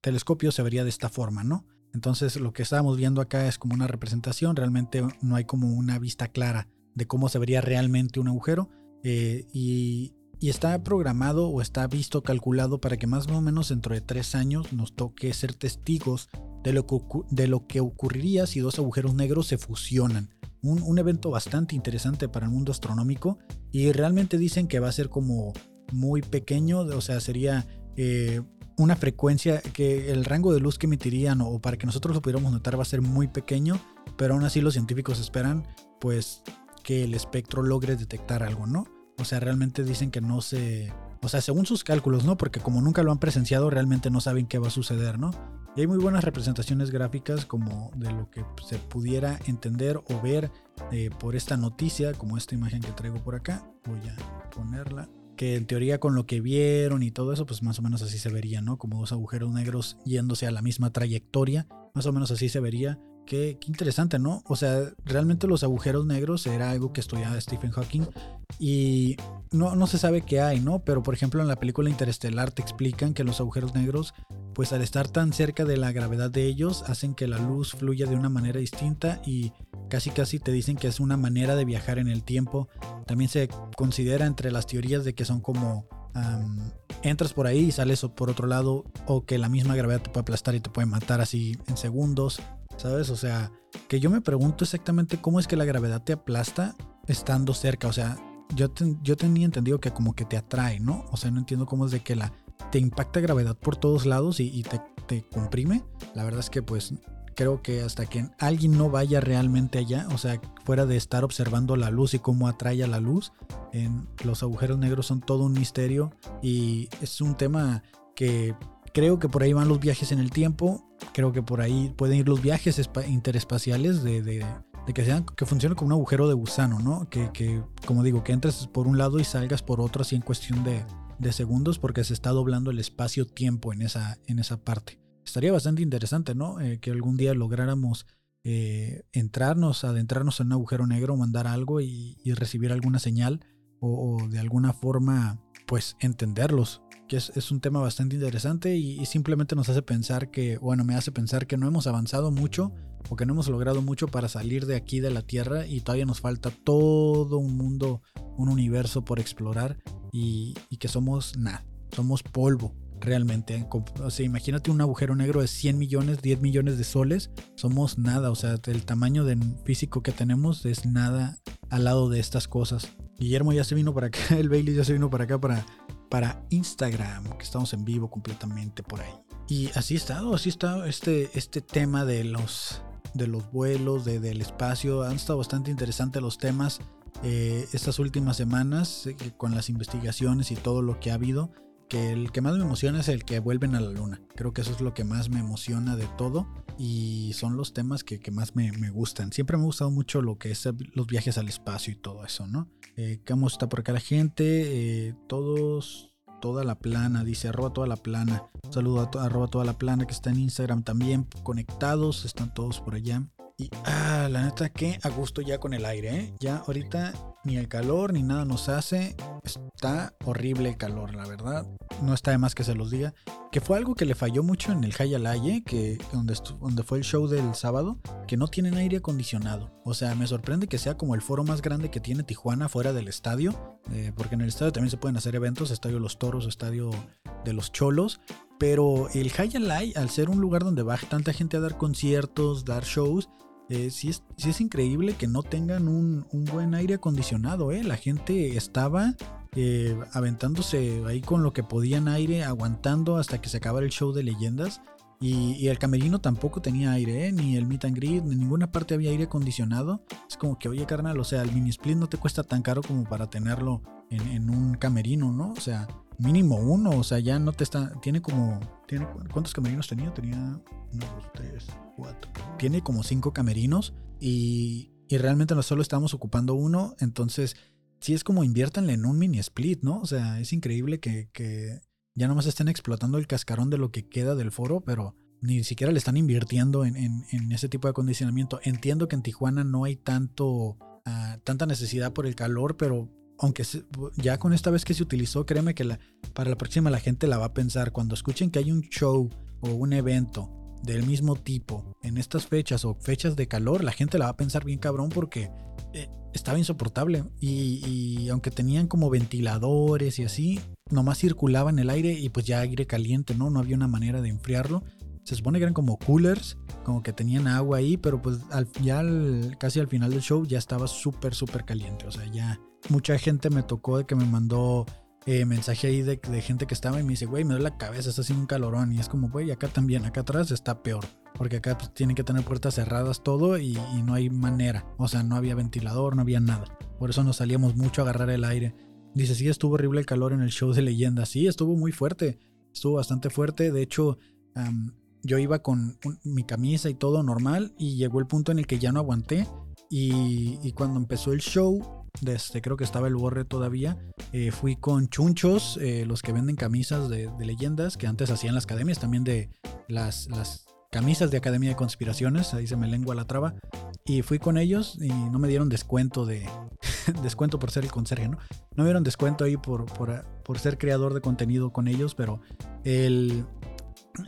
telescopio se vería de esta forma, ¿no? Entonces lo que estábamos viendo acá es como una representación. Realmente no hay como una vista clara de cómo se vería realmente un agujero. y y está programado o está visto, calculado para que más o menos dentro de tres años nos toque ser testigos de lo que, de lo que ocurriría si dos agujeros negros se fusionan. Un, evento bastante interesante para el mundo astronómico y realmente dicen que va a ser como muy pequeño, o sea, sería eh, una frecuencia que el rango de luz que emitirían o para que nosotros lo pudiéramos notar va a ser muy pequeño, pero aún así los científicos esperan pues que el espectro logre detectar algo, ¿no? O sea, realmente dicen que no se... O sea, según sus cálculos, ¿no? Porque como nunca lo han presenciado, realmente no saben qué va a suceder, ¿no? Y hay muy buenas representaciones gráficas como de lo que se pudiera entender o ver eh, por esta noticia, como esta imagen que traigo por acá. Voy a ponerla. Que en teoría con lo que vieron y todo eso, pues más o menos así se vería, ¿no? Como dos agujeros negros yéndose a la misma trayectoria. Más o menos así se vería Qué, interesante, ¿no? O sea, realmente los agujeros negros era algo que estudiaba Stephen Hawking y no, no se sabe qué hay, ¿no? Pero por ejemplo en la película Interestelar te explican que los agujeros negros, pues al estar tan cerca de la gravedad de ellos, hacen que la luz fluya de una manera distinta y casi casi te dicen que es una manera de viajar en el tiempo. También se considera entre las teorías de que son como... entras por ahí y sales por otro lado o que la misma gravedad te puede aplastar y te puede matar así en segundos. ¿sabes? O sea, que yo me pregunto exactamente cómo es que la gravedad te aplasta estando cerca. O sea, yo, yo tenía entendido que como que te atrae, ¿no? O sea, no entiendo cómo es de que la te impacta gravedad por todos lados y, te, te, comprime. La verdad es que pues creo que hasta que alguien no vaya realmente allá, o sea, fuera de estar observando la luz y cómo atrae a la luz, en los agujeros negros son todo un misterio y es un tema que creo que por ahí van los viajes en el tiempo creo que por ahí pueden ir los viajes interespaciales de, que sean que funcione como un agujero de gusano, ¿no? Que, como digo, que entres por un lado y salgas por otro así en cuestión de, segundos porque se está doblando el espacio-tiempo en esa, en esa parte. Estaría bastante interesante, ¿no? Eh, que algún día lográramos eh, entrarnos, adentrarnos en un agujero negro, mandar algo y, recibir alguna señal o, de alguna forma, pues entenderlos que es, un tema bastante interesante y, simplemente nos hace pensar que, bueno, me hace pensar que no hemos avanzado mucho o que no hemos logrado mucho para salir de aquí de la Tierra y todavía nos falta todo un mundo, un universo por explorar y, que somos nada, somos polvo realmente. O sea, imagínate un agujero negro de 100 millones, 10 millones de soles, somos nada, o sea, el tamaño de físico que tenemos es nada al lado de estas cosas. Guillermo ya se vino para acá, el Bailey ya se vino para acá para para Instagram, que estamos en vivo completamente por ahí. Y así estado, así está este, este tema de los, de los vuelos, de, del espacio. Han estado bastante interesantes los temas eh, estas últimas semanas eh, con las investigaciones y todo lo que ha habido. Que el que más me emociona es el que vuelven a la luna. Creo que eso es lo que más me emociona de todo. Y son los temas que, que más me, me, gustan. Siempre me ha gustado mucho lo que es los viajes al espacio y todo eso, ¿no? Eh, ¿Cómo está por acá la gente? Eh, todos, toda la plana, dice arroba toda la plana. Saludo a arroba toda la plana que está en Instagram también conectados, están todos por allá. Y ah, la neta que a gusto ya con el aire, ¿eh? Ya ahorita ni el calor ni nada nos hace. Está horrible calor, la verdad. No está de más que se los diga. Que fue algo que le falló mucho en el Hayalaye, que donde, donde fue el show del sábado, que no tienen aire acondicionado. O sea, me sorprende que sea como el foro más grande que tiene Tijuana fuera del estadio. Eh, porque en el estadio también se pueden hacer eventos, Estadio Los Toros, Estadio de los cholos. Pero el Light, al ser un lugar donde va tanta gente a dar conciertos, dar shows, eh, sí, es, es, increíble que no tengan un, un, buen aire acondicionado. ¿eh? La gente estaba eh, aventándose ahí con lo que podían aire, aguantando hasta que se acabara el show de leyendas. Y, el camerino tampoco tenía aire, ¿eh? ni el meet and greet, en ninguna parte había aire acondicionado. Es como que, oye, carnal, o sea, el mini split no te cuesta tan caro como para tenerlo en, un camerino, ¿no? O sea, mínimo uno, o sea, ya no te está. Tiene como. Tiene, ¿Cuántos camerinos tenía? Tenía uno, dos, tres, cuatro. Tiene como cinco camerinos y, y realmente nosotros solo estamos ocupando uno, entonces sí es como inviértanle en un mini split, ¿no? O sea, es increíble que, que ya nomás estén explotando el cascarón de lo que queda del foro, pero ni siquiera le están invirtiendo en, ese tipo de acondicionamiento. Entiendo que en Tijuana no hay tanto, ah, tanta necesidad por el calor, pero aunque ya con esta vez que se utilizó, créeme que la, para la próxima la gente la va a pensar. Cuando escuchen que hay un show o un evento del mismo tipo en estas fechas o fechas de calor, la gente la va a pensar bien cabrón porque eh, estaba insoportable. Y, aunque tenían como ventiladores y así, nomás circulaba en el aire y pues ya aire caliente, ¿no? No había una manera de enfriarlo. Se supone que eran como coolers, como que tenían agua ahí, pero pues ya casi al final del show ya estaba súper, súper caliente. O sea, ya mucha gente me tocó de que me mandó eh, mensaje ahí de, gente que estaba y me dice, güey, me duele la cabeza, está haciendo un calorón. Y es como, güey, acá también, acá atrás está peor. Porque acá pues, tienen que tener puertas cerradas todo y, no hay manera. O sea, no había ventilador, no había nada. Por eso nos salíamos mucho a agarrar el aire. Dice, sí, estuvo horrible el calor en el show de leyendas. Sí, estuvo muy fuerte. Estuvo bastante fuerte. De hecho, yo iba con mi camisa y todo normal y llegó el punto en el que ya no aguanté. Y cuando empezó el show, desde creo que estaba el borre todavía. Eh, fui con chunchos, eh, los que venden camisas de, leyendas, que antes hacían las academias, también de las, las camisas de Academia de Conspiraciones, ahí se me lengua la traba. Y fui con ellos y no me dieron descuento de. descuento por ser el conserje, ¿no? No me dieron descuento ahí por, por, ser creador de contenido con ellos, pero el.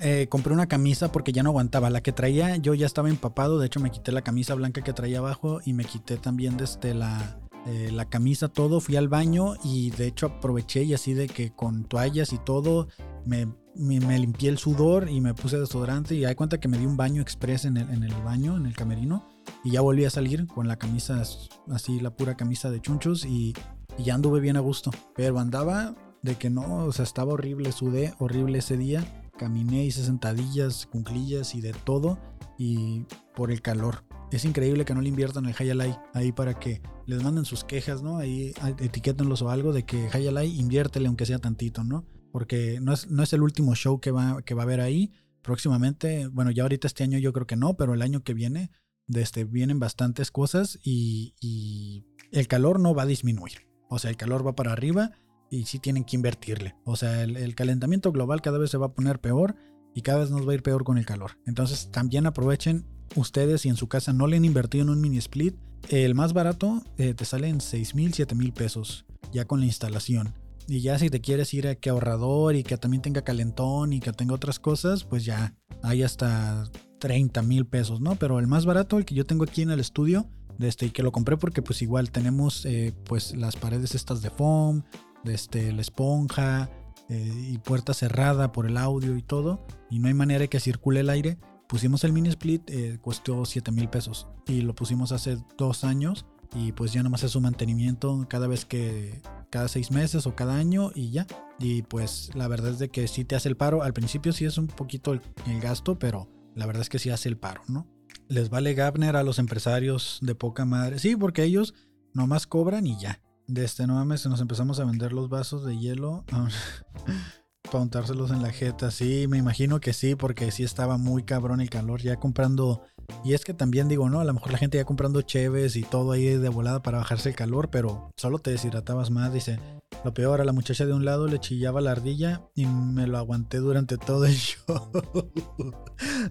Eh, compré una camisa porque ya no aguantaba. La que traía yo ya estaba empapado. De hecho, me quité la camisa blanca que traía abajo y me quité también desde la, eh, la camisa, todo, fui al baño y de hecho aproveché y así de que con toallas y todo me, limpié el sudor y me puse desodorante y hay cuenta que me di un baño express en el, en el baño, en el camerino y ya volví a salir con la camisa, así la pura camisa de chunchos y, y ya anduve bien a gusto, pero andaba de que no, o sea, estaba horrible, sudé horrible ese día, caminé, hice sentadillas, cunclillas y de todo y por el calor es increíble que no le inviertan el Hayalai ahí para que les manden sus quejas, ¿no? Ahí etiquétenlos o algo de que Hayalai inviértele aunque sea tantito, ¿no? Porque no es, no es el último show que va, que va a haber ahí. Próximamente, bueno, ya ahorita este año yo creo que no, pero el año que viene este, vienen bastantes cosas y, y el calor no va a disminuir. O sea, el calor va para arriba y sí tienen que invertirle. O sea, el, el calentamiento global cada vez se va a poner peor y cada vez nos va a ir peor con el calor. Entonces también aprovechen ustedes si en su casa no le han invertido en un mini split, el más barato eh, te sale en 6 mil, 7 mil pesos ya con la instalación. Y ya si te quieres ir a que ahorrador y que también tenga calentón y que tenga otras cosas, pues ya hay hasta 30 mil pesos, ¿no? Pero el más barato, el que yo tengo aquí en el estudio, este, y que lo compré porque pues igual tenemos eh, pues las paredes estas de foam, de este, la esponja eh, y puerta cerrada por el audio y todo, y no hay manera que circule el aire, pusimos el mini split, eh, costó 7 mil pesos y lo pusimos hace dos años y pues ya nomás es su mantenimiento cada vez que, cada seis meses o cada año y ya. Y pues la verdad es de que sí te hace el paro. Al principio sí es un poquito el, gasto, pero la verdad es que sí hace el paro, ¿no? Les vale Gabner a los empresarios de poca madre. Sí, porque ellos nomás cobran y ya. De este no mames, nos empezamos a vender los vasos de hielo. para untárselos en la jeta. Sí, me imagino que sí, porque sí estaba muy cabrón el calor ya comprando. Y es que también digo, ¿no? A lo mejor la gente ya comprando cheves y todo ahí de volada para bajarse el calor, pero solo te deshidratabas más. Dice, lo peor, a la muchacha de un lado le chillaba la ardilla y me lo aguanté durante todo el show.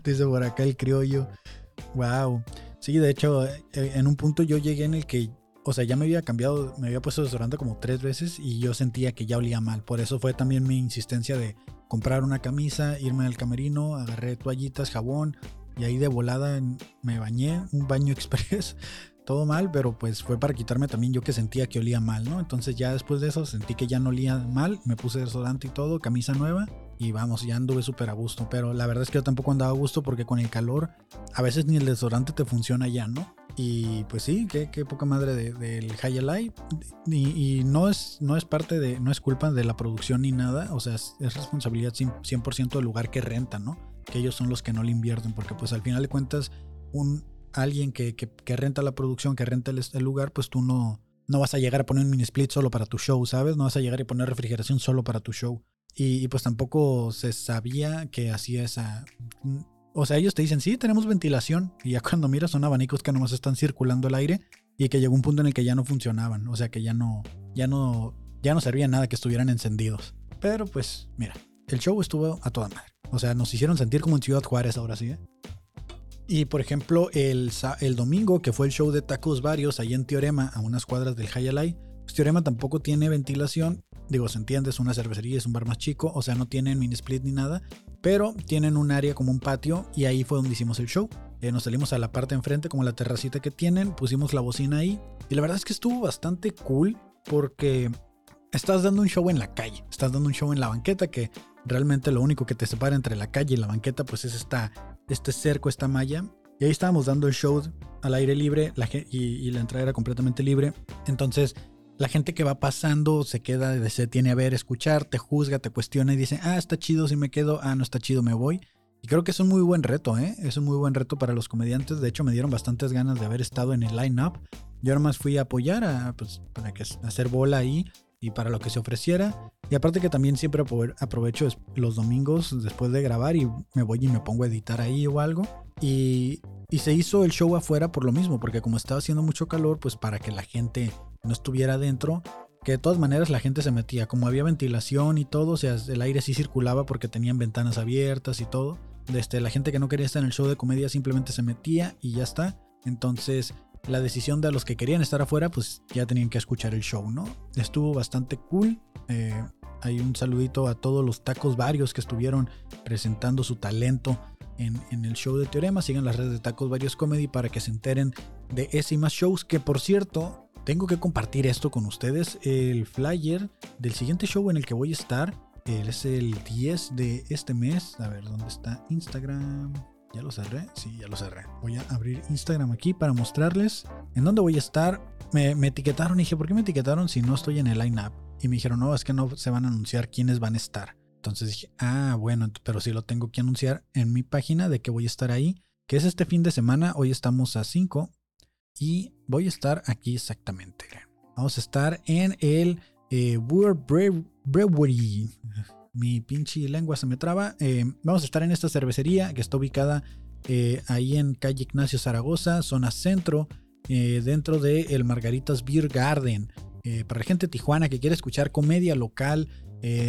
Dice por acá el criollo. Wow. Sí, de hecho, eh, en un punto yo llegué en el que o sea, ya me había cambiado, me había puesto desodorante como tres veces y yo sentía que ya olía mal. Por eso fue también mi insistencia de comprar una camisa, irme al camerino, agarré toallitas, jabón y ahí de volada me bañé, un baño express todo mal, pero pues fue para quitarme también yo que sentía que olía mal, ¿no? Entonces ya después de eso sentí que ya no olía mal, me puse desodorante y todo, camisa nueva y vamos, ya anduve súper a gusto. Pero la verdad es que yo tampoco andaba a gusto porque con el calor a veces ni el desodorante te funciona ya, ¿no? Y pues sí, qué, poca madre del de, High Light. Y, no, es, no es parte de, no es culpa de la producción ni nada, o sea, es, responsabilidad 100% del lugar que rentan, ¿no? Que ellos son los que no le invierten, porque pues al final de cuentas, un, alguien que, que, renta la producción, que renta el, lugar, pues tú no, no vas a llegar a poner un mini split solo para tu show, ¿sabes? No vas a llegar a poner refrigeración solo para tu show. Y, pues tampoco se sabía que hacía esa... O sea, ellos te dicen, sí, tenemos ventilación. Y ya cuando miras son abanicos que nomás están circulando el aire y que llegó un punto en el que ya no funcionaban. O sea, que ya no, ya no, ya no servía nada que estuvieran encendidos. Pero pues, mira, el show estuvo a toda madre. O sea, nos hicieron sentir como en Ciudad Juárez ahora sí, ¿eh? Y por ejemplo, el, el domingo, que fue el show de tacos varios ahí en Teorema, a unas cuadras del Hayalay, pues Teorema tampoco tiene ventilación. Digo, se entiende, es una cervecería, es un bar más chico, o sea, no tienen mini split ni nada, pero tienen un área como un patio y ahí fue donde hicimos el show. Eh, nos salimos a la parte enfrente, como la terracita que tienen, pusimos la bocina ahí y la verdad es que estuvo bastante cool porque estás dando un show en la calle, estás dando un show en la banqueta que realmente lo único que te separa entre la calle y la banqueta pues es esta este cerco, esta malla. Y ahí estábamos dando el show al aire libre la, y, la entrada era completamente libre. Entonces, la gente que va pasando se queda, se tiene a ver, escuchar, te juzga, te cuestiona y dice, ah, está chido si me quedo, ah, no está chido, me voy. Y creo que es un muy buen reto, ¿eh? Es un muy buen reto para los comediantes. De hecho, me dieron bastantes ganas de haber estado en el line-up. Yo más fui a apoyar, a, pues, para que, hacer bola ahí y para lo que se ofreciera. Y aparte que también siempre aprovecho los domingos después de grabar y me voy y me pongo a editar ahí o algo. Y, y se hizo el show afuera por lo mismo, porque como estaba haciendo mucho calor, pues para que la gente no estuviera adentro, que de todas maneras la gente se metía, como había ventilación y todo, o sea, el aire sí circulaba porque tenían ventanas abiertas y todo. Desde la gente que no quería estar en el show de comedia simplemente se metía y ya está. Entonces, la decisión de los que querían estar afuera, pues ya tenían que escuchar el show, ¿no? Estuvo bastante cool. Eh, hay un saludito a todos los tacos varios que estuvieron presentando su talento en, el show de Teorema. Sigan las redes de Tacos Varios Comedy para que se enteren de ese y más shows. Que por cierto, tengo que compartir esto con ustedes. El flyer del siguiente show en el que voy a estar es el 10 de este mes. A ver, ¿dónde está Instagram? ¿Ya lo cerré? Sí, ya lo cerré. Voy a abrir Instagram aquí para mostrarles en dónde voy a estar. Me, etiquetaron y dije, ¿por qué me etiquetaron si no estoy en el line-up? Y me dijeron, no, es que no se van a anunciar quiénes van a estar. Entonces dije, ah, bueno, pero sí lo tengo que anunciar en mi página de que voy a estar ahí, que es este fin de semana. Hoy estamos a 5 y voy a estar aquí exactamente. Vamos a estar en el eh, Brewery mi pinche lengua se me traba. Eh, vamos a estar en esta cervecería que está ubicada eh, ahí en calle Ignacio Zaragoza, zona centro, eh, dentro de el Margaritas Beer Garden. para la gente Tijuana que quiere escuchar comedia local,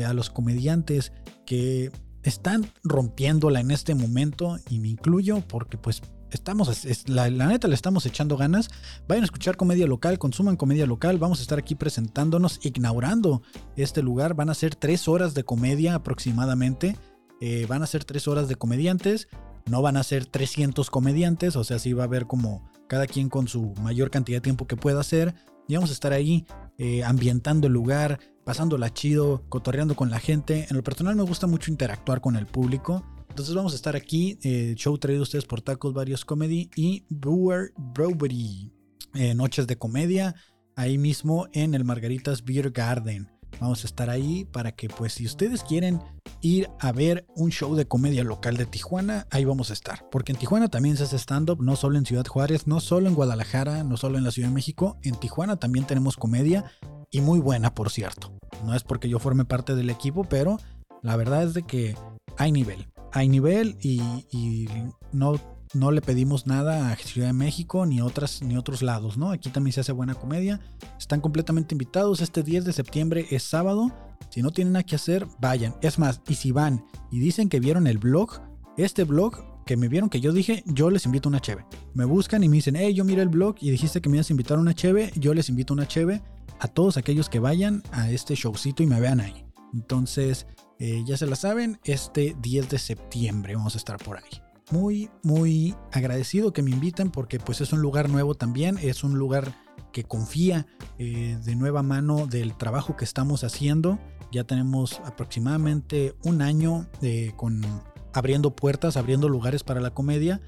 a los comediantes que están rompiéndola en este momento, y me incluyo porque pues estamos, la, neta le estamos echando ganas. Vayan a escuchar comedia local, consuman comedia local. Vamos a estar aquí presentándonos, inaugurando este lugar. Van a ser tres horas de comedia aproximadamente. Eh, van a ser tres horas de comediantes. No van a ser 300 comediantes, o sea, sí va a haber como cada quien con su mayor cantidad de tiempo que pueda hacer. Y vamos a estar ahí eh, ambientando el lugar, pasándola chido, cotorreando con la gente. En lo personal me gusta mucho interactuar con el público. Entonces vamos a estar aquí, eh, show traído ustedes por Tacos Varios Comedy y Brewer Brewery, eh, Noches de Comedia, ahí mismo en el Margaritas Beer Garden. Vamos a estar ahí para que pues si ustedes quieren ir a ver un show de comedia local de Tijuana, ahí vamos a estar. Porque en Tijuana también se hace stand-up, no solo en Ciudad Juárez, no solo en Guadalajara, no solo en la Ciudad de México, en Tijuana también tenemos comedia y muy buena por cierto. No es porque yo forme parte del equipo, pero la verdad es de que hay nivel hay nivel y, no, no le pedimos nada a Ciudad de México ni, otras, ni otros lados, ¿no? Aquí también se hace buena comedia. Están completamente invitados. Este 10 de septiembre es sábado. Si no tienen nada que hacer, vayan. Es más, y si van y dicen que vieron el blog, este blog que me vieron que yo dije, yo les invito una cheve. Me buscan y me dicen, hey, yo miré el blog y dijiste que me ibas a invitar una cheve, yo les invito una cheve a todos aquellos que vayan a este showcito y me vean ahí. Entonces, eh, ya se la saben, este 10 de septiembre vamos a estar por ahí. muy, muy agradecido que me inviten porque pues es un lugar nuevo también, es un lugar que confía eh, de nueva mano del trabajo que estamos haciendo. Ya tenemos aproximadamente un año eh, con abriendo puertas, abriendo lugares para la comedia.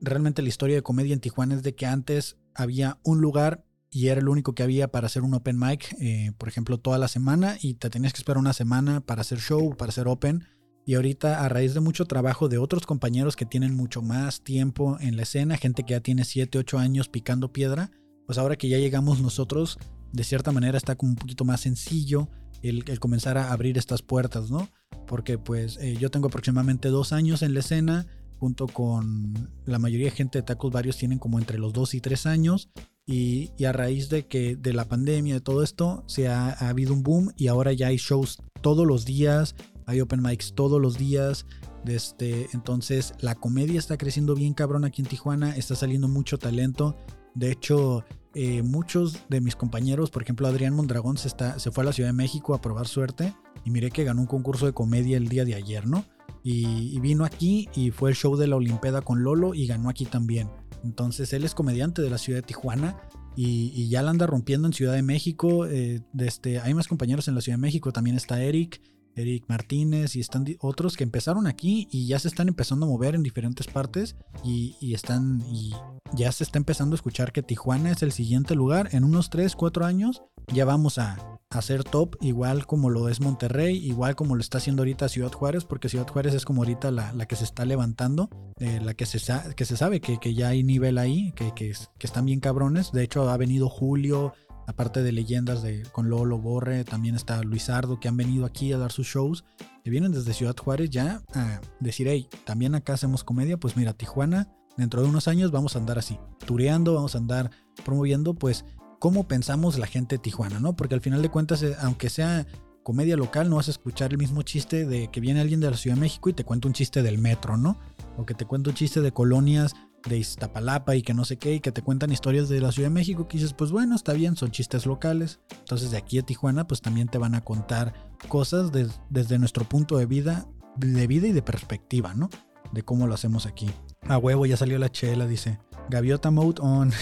Realmente la historia de comedia en Tijuana es de que antes había un lugar y era el único que había para hacer un open mic, por ejemplo, toda la semana y te tenías que esperar una semana para hacer show, para hacer open. Y ahorita, a raíz de mucho trabajo de otros compañeros que tienen mucho más tiempo en la escena, gente que ya tiene 7, 8 años picando piedra, pues ahora que ya llegamos nosotros, de cierta manera está como un poquito más sencillo el, comenzar a abrir estas puertas, ¿no? Porque pues eh, yo tengo aproximadamente dos años en la escena, junto con la mayoría de gente de Tacos varios tienen como entre los dos y tres años. Y, a raíz de que de la pandemia, de todo esto, se ha, habido un boom y ahora ya hay shows todos los días, hay open mics todos los días. Este, entonces la comedia está creciendo bien cabrón aquí en Tijuana, está saliendo mucho talento de hecho, eh, muchos de mis compañeros, por ejemplo Adrián Mondragón, se, está, se fue a la Ciudad de México a probar suerte y miré que ganó un concurso de comedia el día de ayer, ¿no? Y, vino aquí y fue el show de la Olimpeda con Lolo y ganó aquí también. Entonces él es comediante de la ciudad de Tijuana y, ya la anda rompiendo en Ciudad de México. Eh, este, hay más compañeros en la Ciudad de México, también está Eric. Eric Martínez y están otros que empezaron aquí y ya se están empezando a mover en diferentes partes y, están y ya se está empezando a escuchar que Tijuana es el siguiente lugar. En unos 3, 4 años ya vamos a, hacer top igual como lo es Monterrey, igual como lo está haciendo ahorita Ciudad Juárez, porque Ciudad Juárez es como ahorita la, que se está levantando, eh, la que se, que se sabe que, ya hay nivel ahí, que, que, que están bien cabrones. De hecho ha venido Julio aparte de leyendas de, con Lolo Borre, también está Luisardo, que han venido aquí a dar sus shows, que vienen desde Ciudad Juárez ya a decir, hey, también acá hacemos comedia, pues mira, Tijuana, dentro de unos años vamos a andar así, tureando, vamos a andar promoviendo, pues, cómo pensamos la gente de Tijuana, ¿no? Porque al final de cuentas, eh, aunque sea comedia local, no vas a escuchar el mismo chiste de que viene alguien de la Ciudad de México y te cuenta un chiste del metro, ¿no? O que te cuenta un chiste de colonias de Iztapalapa y que no sé qué, y que te cuentan historias de la Ciudad de México, que dices, pues bueno, está bien, son chistes locales. Entonces de aquí a Tijuana, pues también te van a contar cosas desde nuestro punto de vida, de vida y de perspectiva, ¿no? De cómo lo hacemos aquí. A huevo, ya salió la chela, dice. Gaviota mode on.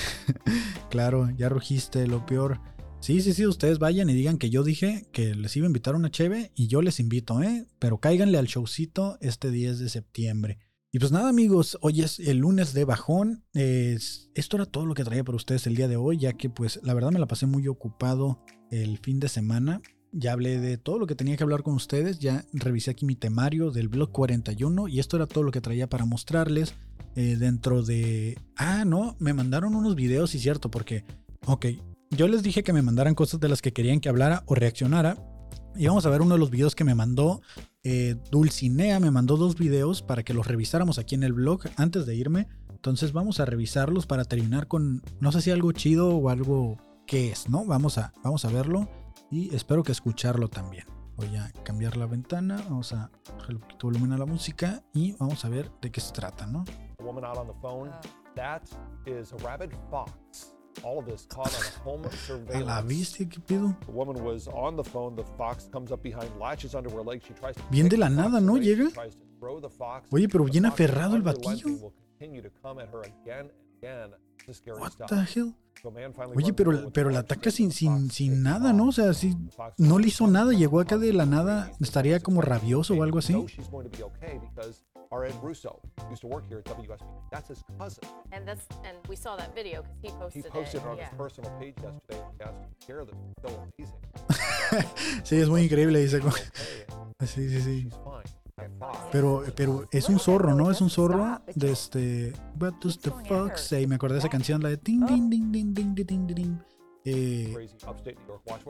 claro, ya rugiste, lo peor. Sí, sí, sí, ustedes vayan y digan que yo dije que les iba a invitar una cheve y yo les invito, ¿eh? Pero cáiganle al showcito este 10 de septiembre. Y pues nada amigos, hoy es el lunes de bajón. esto era todo lo que traía para ustedes el día de hoy, ya que pues la verdad me la pasé muy ocupado el fin de semana. Ya hablé de todo lo que tenía que hablar con ustedes, ya revisé aquí mi temario del blog 41 y esto era todo lo que traía para mostrarles eh, dentro de... Ah, no, me mandaron unos videos, y cierto, porque... Ok, yo les dije que me mandaran cosas de las que querían que hablara o reaccionara. Y vamos a ver uno de los videos que me mandó eh, Dulcinea me mandó dos videos para que los revisáramos aquí en el blog antes de irme. Entonces vamos a revisarlos para terminar con, no sé si algo chido o algo que es, ¿no? Vamos a, vamos a verlo y espero que escucharlo también. Voy a cambiar la ventana, vamos a bajar un poquito volumen a la música y vamos a ver de qué se trata, ¿no? All of this caught on a home surveillance. A la viste, ¿qué pedo? The woman was on the phone. The fox comes up behind, latches onto her leg. She tries to bien de la nada, ¿no? Llega. Oye, pero bien aferrado el batillo. What the hell? Oye, pero, pero la ataca sin, sin, sin nada, ¿no? O sea, si no le hizo nada, llegó acá de la nada, estaría como rabioso o algo así. R. Ed Russo used to work here at WSB. That's his cousin. And that's and we saw that video because he posted, he posted it, on yeah. his personal page yesterday care so amazing. sí, es muy increíble, dice. sí, sí, sí. Pero, pero es un zorro, ¿no? Es un zorro de este. What does the fox say? Me acordé de esa canción, la de ding, ding, ding, ding, ding, ding, ding, ding. Eh,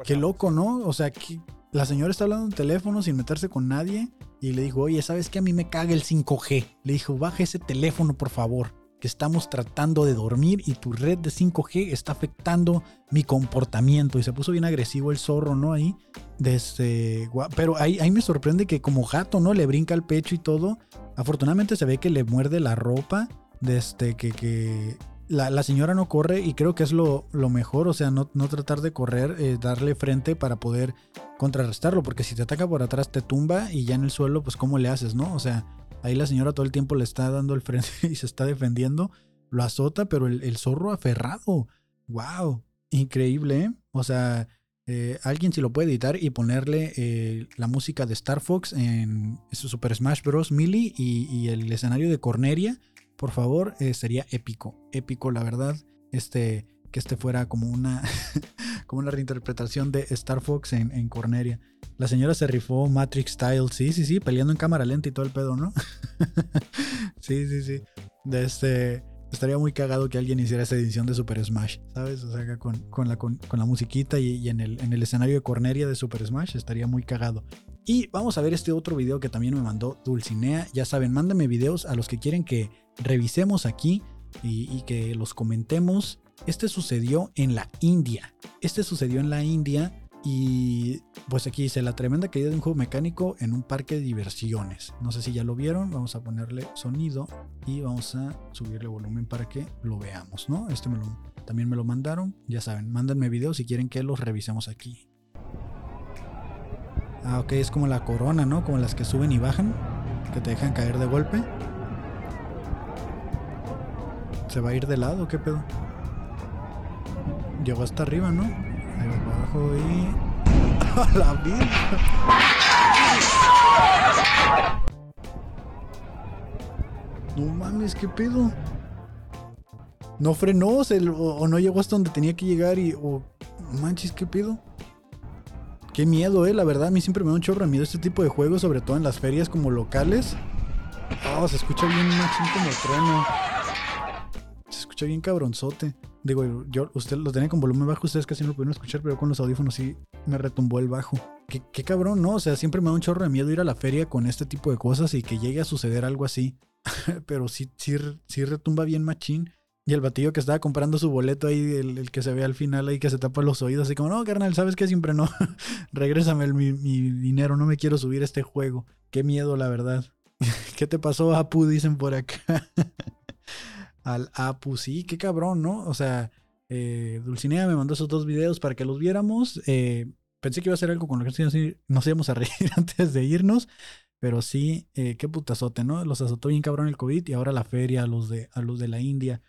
qué loco, ¿no? O sea, que la señora está hablando en teléfono sin meterse con nadie y le dijo, oye, ¿sabes qué? A mí me caga el 5G. Le dijo, baja ese teléfono, por favor, que estamos tratando de dormir y tu red de 5G está afectando mi comportamiento. Y se puso bien agresivo el zorro, ¿no? Ahí. Desde, pero ahí, ahí me sorprende que como gato, ¿no? Le brinca el pecho y todo. Afortunadamente se ve que le muerde la ropa. Desde que, que la, señora no corre y creo que es lo, mejor, o sea, no, tratar de correr, eh, darle frente para poder contrarrestarlo, porque si te ataca por atrás te tumba y ya en el suelo, pues cómo le haces, ¿no? O sea, Ahí la señora todo el tiempo le está dando el frente y se está defendiendo. Lo azota, pero el, el zorro aferrado. ¡Wow! Increíble, ¿eh? O sea, eh, alguien si lo puede editar y ponerle eh, la música de Star Fox en su Super Smash Bros. Melee y, y el escenario de Corneria, por favor, eh, sería épico. Épico, la verdad. Este, que este fuera como una, como una reinterpretación de Star Fox en, en Corneria. La señora se rifó Matrix Style, sí, sí, sí, peleando en cámara lenta y todo el pedo, ¿no? sí, sí, sí. De este, estaría muy cagado que alguien hiciera esa edición de Super Smash, ¿sabes? O sea, con, con la, con, con la musiquita y, y en, el, en el escenario de Corneria de Super Smash estaría muy cagado. Y vamos a ver este otro video que también me mandó Dulcinea. Ya saben, mándame videos a los que quieren que revisemos aquí y, que los comentemos. Este sucedió en la India. Este sucedió en la India y pues aquí dice la tremenda caída de un juego mecánico en un parque de diversiones. No sé si ya lo vieron. Vamos a ponerle sonido y vamos a subirle volumen para que lo veamos, ¿no? Este también me lo mandaron. Ya saben, mándenme videos si quieren que los revisemos aquí. Ah, ok, es como la corona, ¿no? Como las que suben y bajan, que te dejan caer de golpe. ¿Se va a ir de lado? ¿Qué pedo? Llegó hasta arriba, ¿no? Ahí abajo y. ¡A la vida! No mames, ¿qué pedo? No frenó o no llegó hasta donde tenía que llegar y. O, manches, ¿qué pedo? Qué miedo, eh. La verdad, a mí siempre me da un chorro de miedo este tipo de juegos, sobre todo en las ferias como locales. Oh, se escucha bien machín como trueno. Bien cabronzote. Digo, yo, usted lo tenía con volumen bajo, ustedes casi no lo pudieron escuchar, pero con los audífonos sí me retumbó el bajo. Qué, qué cabrón, ¿no? O sea, siempre me da un chorro de miedo ir a la feria con este tipo de cosas y que llegue a suceder algo así. pero sí, sí, sí retumba bien machín. Y el batillo que estaba comprando su boleto ahí, el, que se ve al final ahí que se tapa los oídos, así como, no, carnal, ¿sabes qué? Siempre no. Regrésame el- mi, mi dinero, no me quiero subir a este juego. Qué miedo, la verdad. ¿Qué te pasó, Apu? Dicen por acá. Al Apu, sí, qué cabrón, ¿no? O sea, eh, Dulcinea me mandó esos dos videos para que los viéramos. Eh, pensé que iba a ser algo con lo que nos íbamos- a reír antes de irnos. Pero sí, eh, qué putazote, ¿no? Los azotó bien cabrón el COVID y ahora la feria a los de, a los de la India.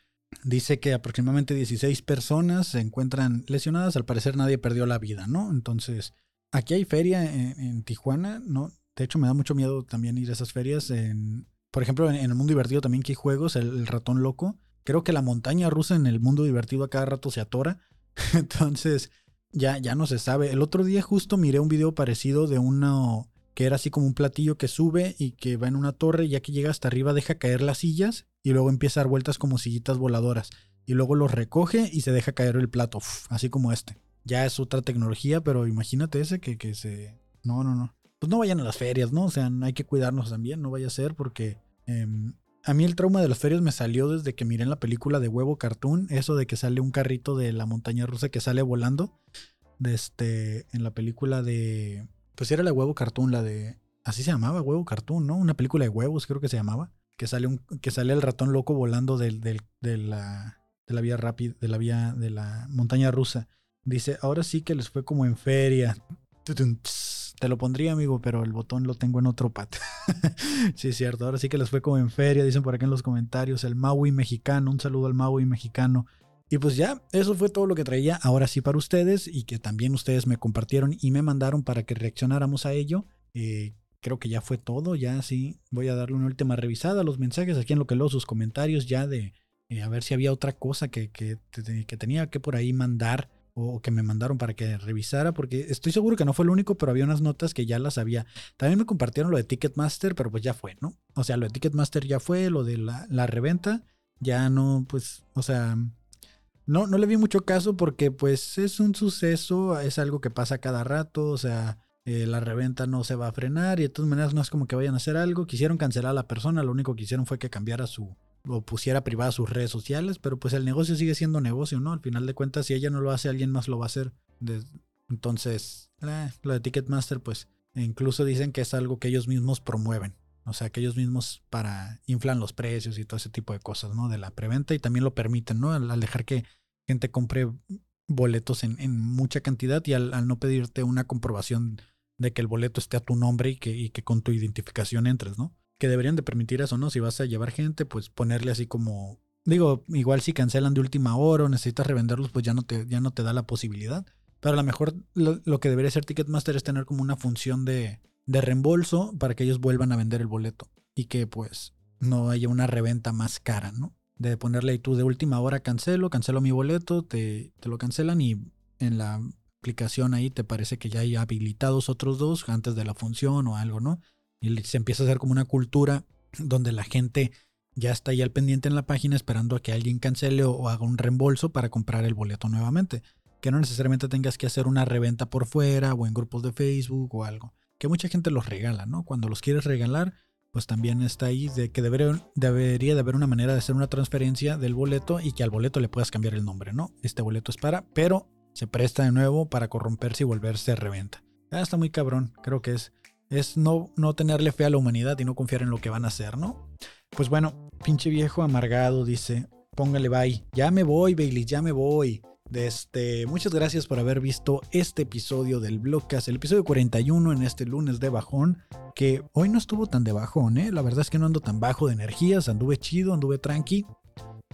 Dice que aproximadamente 16 personas se encuentran lesionadas. Al parecer nadie perdió la vida, ¿no? Entonces, aquí hay feria en Tijuana, ¿no? De hecho, me da mucho miedo también ir a esas ferias. En, por ejemplo, en, el mundo divertido también que hay juegos, el, ratón loco. Creo que la montaña rusa en el mundo divertido a cada rato se atora. Entonces, ya, ya no se sabe. El otro día justo miré un video parecido de uno que era así como un platillo que sube y que va en una torre y ya que llega hasta arriba deja caer las sillas y luego empieza a dar vueltas como sillitas voladoras. Y luego los recoge y se deja caer el plato, así como este. Ya es otra tecnología, pero imagínate ese que, que se... No, no, no. Pues no vayan a las ferias, ¿no? O sea, hay que cuidarnos también, no vaya a ser porque... em, a mí el trauma de las ferias me salió desde que miré en la película de Huevo Cartoon, eso de que sale un carrito de la montaña rusa que sale volando. De este, en la película de... Pues era la Huevo Cartoon, la de... Así se llamaba, Huevo Cartoon, ¿no? Una película de huevos creo que se llamaba. Que sale, un, que sale el ratón loco volando del, del- de, la, de la vía rápida, de la vía de la montaña rusa. Dice, ahora sí que les fue como en feria. Te lo pondría, amigo, pero el botón lo tengo en otro pat. sí, es cierto. Ahora sí que les fue como en feria, dicen por acá en los comentarios. El Maui mexicano, un saludo al Maui mexicano. Y pues ya, eso fue todo lo que traía ahora sí para ustedes y que también ustedes me compartieron y me mandaron para que reaccionáramos a ello. Eh, creo que ya fue todo, ya sí, voy a darle una última revisada a los mensajes aquí en lo que leo sus comentarios ya de eh, a ver si había otra cosa que, que, que tenía que por ahí mandar o que me mandaron para que revisara, porque estoy seguro que no fue el único, pero había unas notas que ya las había. También me compartieron lo de Ticketmaster, pero pues ya fue, ¿no? O sea, lo de Ticketmaster ya fue, lo de la, la reventa, ya no, pues, o sea, no, no le vi mucho caso porque pues es un suceso, es algo que pasa cada rato, o sea, eh, la reventa no se va a frenar y de todas maneras no es como que vayan a hacer algo. Quisieron cancelar a la persona, lo único que hicieron fue que cambiara su o pusiera privada sus redes sociales, pero pues el negocio sigue siendo negocio, ¿no? Al final de cuentas, si ella no lo hace, alguien más lo va a hacer. Entonces, eh, lo de Ticketmaster, pues incluso dicen que es algo que ellos mismos promueven. O sea, que ellos mismos para inflan los precios y todo ese tipo de cosas, ¿no? De la preventa y también lo permiten, ¿no? Al, dejar que gente compre boletos en, en mucha cantidad y al, no pedirte una comprobación de que el boleto esté a tu nombre y que con tu identificación entres, ¿no? Que deberían de permitir eso, ¿no? Si vas a llevar gente, pues ponerle así como, digo, igual si cancelan de última hora o necesitas revenderlos, pues ya no te, ya no te da la posibilidad. Pero a lo mejor lo, que debería hacer Ticketmaster es tener como una función de, de reembolso para que ellos vuelvan a vender el boleto y que pues no haya una reventa más cara, ¿no? De ponerle tú de última hora cancelo, cancelo mi boleto, te, te lo cancelan y en la aplicación ahí te parece que ya hay habilitados otros dos antes de la función o algo, ¿no? Y se empieza a hacer como una cultura donde la gente ya está ahí al pendiente en la página esperando a que alguien cancele o, haga un reembolso para comprar el boleto nuevamente. Que no necesariamente tengas que hacer una reventa por fuera o en grupos de Facebook o algo. Que mucha gente los regala, ¿no? Cuando los quieres regalar, pues también está ahí de que debería, debería de haber una manera de hacer una transferencia del boleto y que al boleto le puedas cambiar el nombre, ¿no? Este boleto es para, pero se presta de nuevo para corromperse y volverse a reventa. Ah, está muy cabrón, creo que es, es no, no tenerle fe a la humanidad y no confiar en lo que van a hacer, ¿no? Pues bueno, pinche viejo amargado dice, póngale bye, ya me voy, Bailey, ya me voy. Este, muchas gracias por haber visto este episodio del Blogcast, el episodio 41 en este lunes de bajón, que hoy no estuvo tan de bajón, ¿eh? La verdad es que no ando tan bajo de energías, anduve chido, anduve tranqui.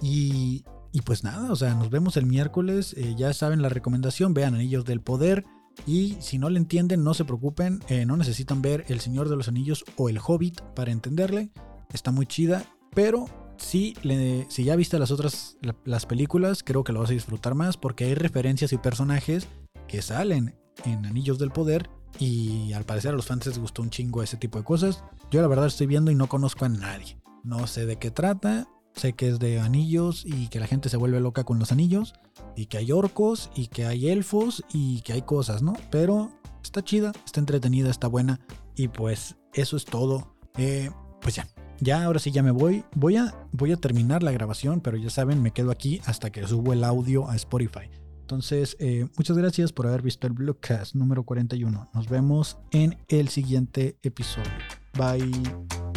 Y, y pues nada, o sea, nos vemos el miércoles, eh, ya saben la recomendación, vean Anillos del Poder. Y si no le entienden, no se preocupen, eh, no necesitan ver El Señor de los Anillos o El Hobbit para entenderle. Está muy chida, pero si, si ya viste las otras la- las películas, creo que lo vas a disfrutar más porque hay referencias y personajes que salen en Anillos del Poder y al parecer a los fans les gustó un chingo ese tipo de cosas. Yo la verdad estoy viendo y no conozco a nadie. No sé de qué trata, sé que es de anillos y que la gente se vuelve loca con los anillos y que hay orcos y que hay elfos y que hay cosas, ¿no? Pero está chida, está entretenida, está buena y pues eso es todo. Eh, pues ya, ya ahora sí ya me voy. Voy a, voy a terminar la grabación, pero ya saben, me quedo aquí hasta que subo el audio a Spotify. Entonces, eh, muchas gracias por haber visto el Blogcast número 41. Nos vemos en el siguiente episodio. Bye.